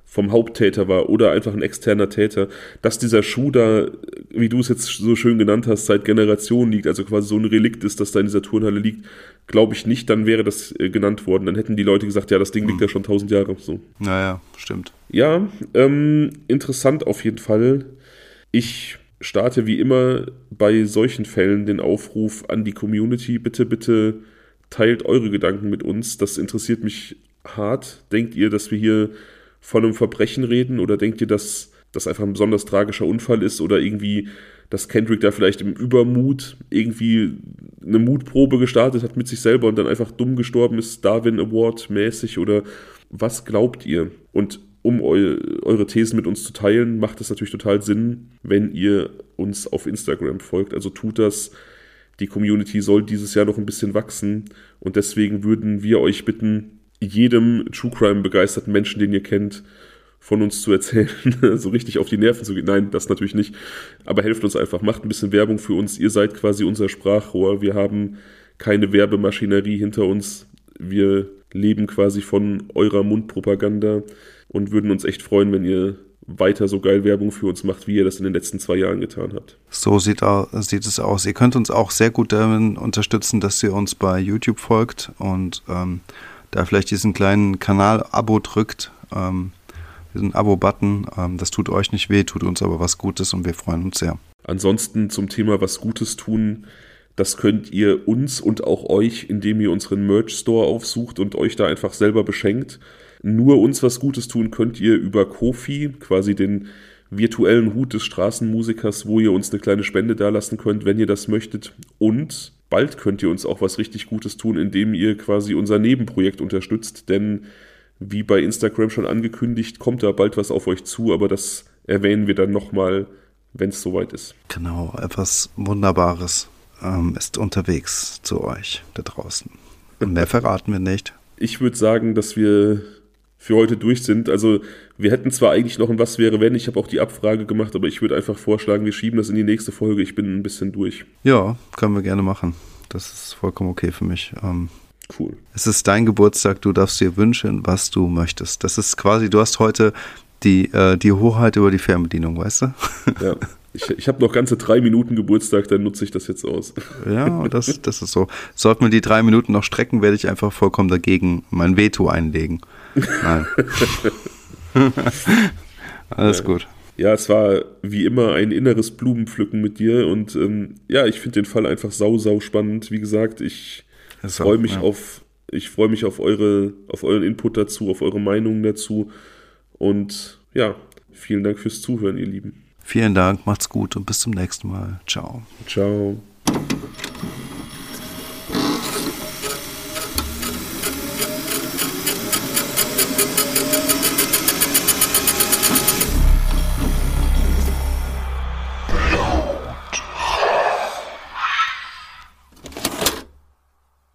vom Haupttäter war oder einfach ein externer Täter. Dass dieser Schuh da, wie du es jetzt so schön genannt hast, seit Generationen liegt, also quasi so ein Relikt ist, dass da in dieser Turnhalle liegt, glaube ich nicht, dann wäre das äh, genannt worden. Dann hätten die Leute gesagt, ja, das Ding liegt hm. ja schon tausend Jahre. So. Naja, stimmt. Ja, ähm, interessant auf jeden Fall. Ich starte wie immer bei solchen Fällen den Aufruf an die Community. Bitte, bitte teilt eure Gedanken mit uns. Das interessiert mich hart. Denkt ihr, dass wir hier von einem Verbrechen reden oder denkt ihr, dass das einfach ein besonders tragischer Unfall ist oder irgendwie, dass Kendrick da vielleicht im Übermut irgendwie eine Mutprobe gestartet hat mit sich selber und dann einfach dumm gestorben ist, Darwin Award mäßig oder was glaubt ihr? Und um eu eure Thesen mit uns zu teilen, macht es natürlich total Sinn, wenn ihr uns auf Instagram folgt. Also tut das. Die Community soll dieses Jahr noch ein bisschen wachsen und deswegen würden wir euch bitten, jedem True Crime begeisterten Menschen, den ihr kennt, von uns zu erzählen, so richtig auf die Nerven zu gehen. Nein, das natürlich nicht. Aber helft uns einfach, macht ein bisschen Werbung für uns. Ihr seid quasi unser Sprachrohr. Wir haben keine Werbemaschinerie hinter uns. Wir leben quasi von eurer Mundpropaganda und würden uns echt freuen, wenn ihr weiter so geil Werbung für uns macht, wie ihr das in den letzten zwei Jahren getan habt. So sieht, sieht es aus. Ihr könnt uns auch sehr gut darin unterstützen, dass ihr uns bei YouTube folgt und ähm, da vielleicht diesen kleinen Kanal-Abo drückt. Ähm, diesen Abo-Button. Ähm, das tut euch nicht weh, tut uns aber was Gutes und wir freuen uns sehr. Ansonsten zum Thema was Gutes tun. Das könnt ihr uns und auch euch, indem ihr unseren Merch Store aufsucht und euch da einfach selber beschenkt. Nur uns was Gutes tun könnt ihr über Kofi, quasi den virtuellen Hut des Straßenmusikers, wo ihr uns eine kleine Spende dalassen könnt, wenn ihr das möchtet. Und bald könnt ihr uns auch was richtig Gutes tun, indem ihr quasi unser Nebenprojekt unterstützt, denn wie bei Instagram schon angekündigt, kommt da bald was auf euch zu, aber das erwähnen wir dann nochmal, wenn es soweit ist. Genau, etwas Wunderbares ähm, ist unterwegs zu euch da draußen. Und mehr verraten wir nicht. Ich würde sagen, dass wir für heute durch sind. Also wir hätten zwar eigentlich noch ein Was wäre, wenn, ich habe auch die Abfrage gemacht, aber ich würde einfach vorschlagen, wir schieben das in die nächste Folge. Ich bin ein bisschen durch. Ja, können wir gerne machen. Das ist vollkommen okay für mich. Ähm, cool. Es ist dein Geburtstag, du darfst dir wünschen, was du möchtest. Das ist quasi, du hast heute die, äh, die Hoheit über die Fernbedienung, weißt du? Ja. Ich, ich habe noch ganze drei Minuten Geburtstag, dann nutze ich das jetzt aus. Ja, das, das ist so. Sollten wir die drei Minuten noch strecken, werde ich einfach vollkommen dagegen mein Veto einlegen. Nein. Alles ja. gut. Ja, es war wie immer ein inneres Blumenpflücken mit dir und ähm, ja, ich finde den Fall einfach sau, sau spannend. Wie gesagt, ich freue mich ja. auf, ich freue mich auf eure, auf euren Input dazu, auf eure Meinungen dazu und ja, vielen Dank fürs Zuhören, ihr Lieben. Vielen Dank, macht's gut und bis zum nächsten Mal. Ciao. Ciao.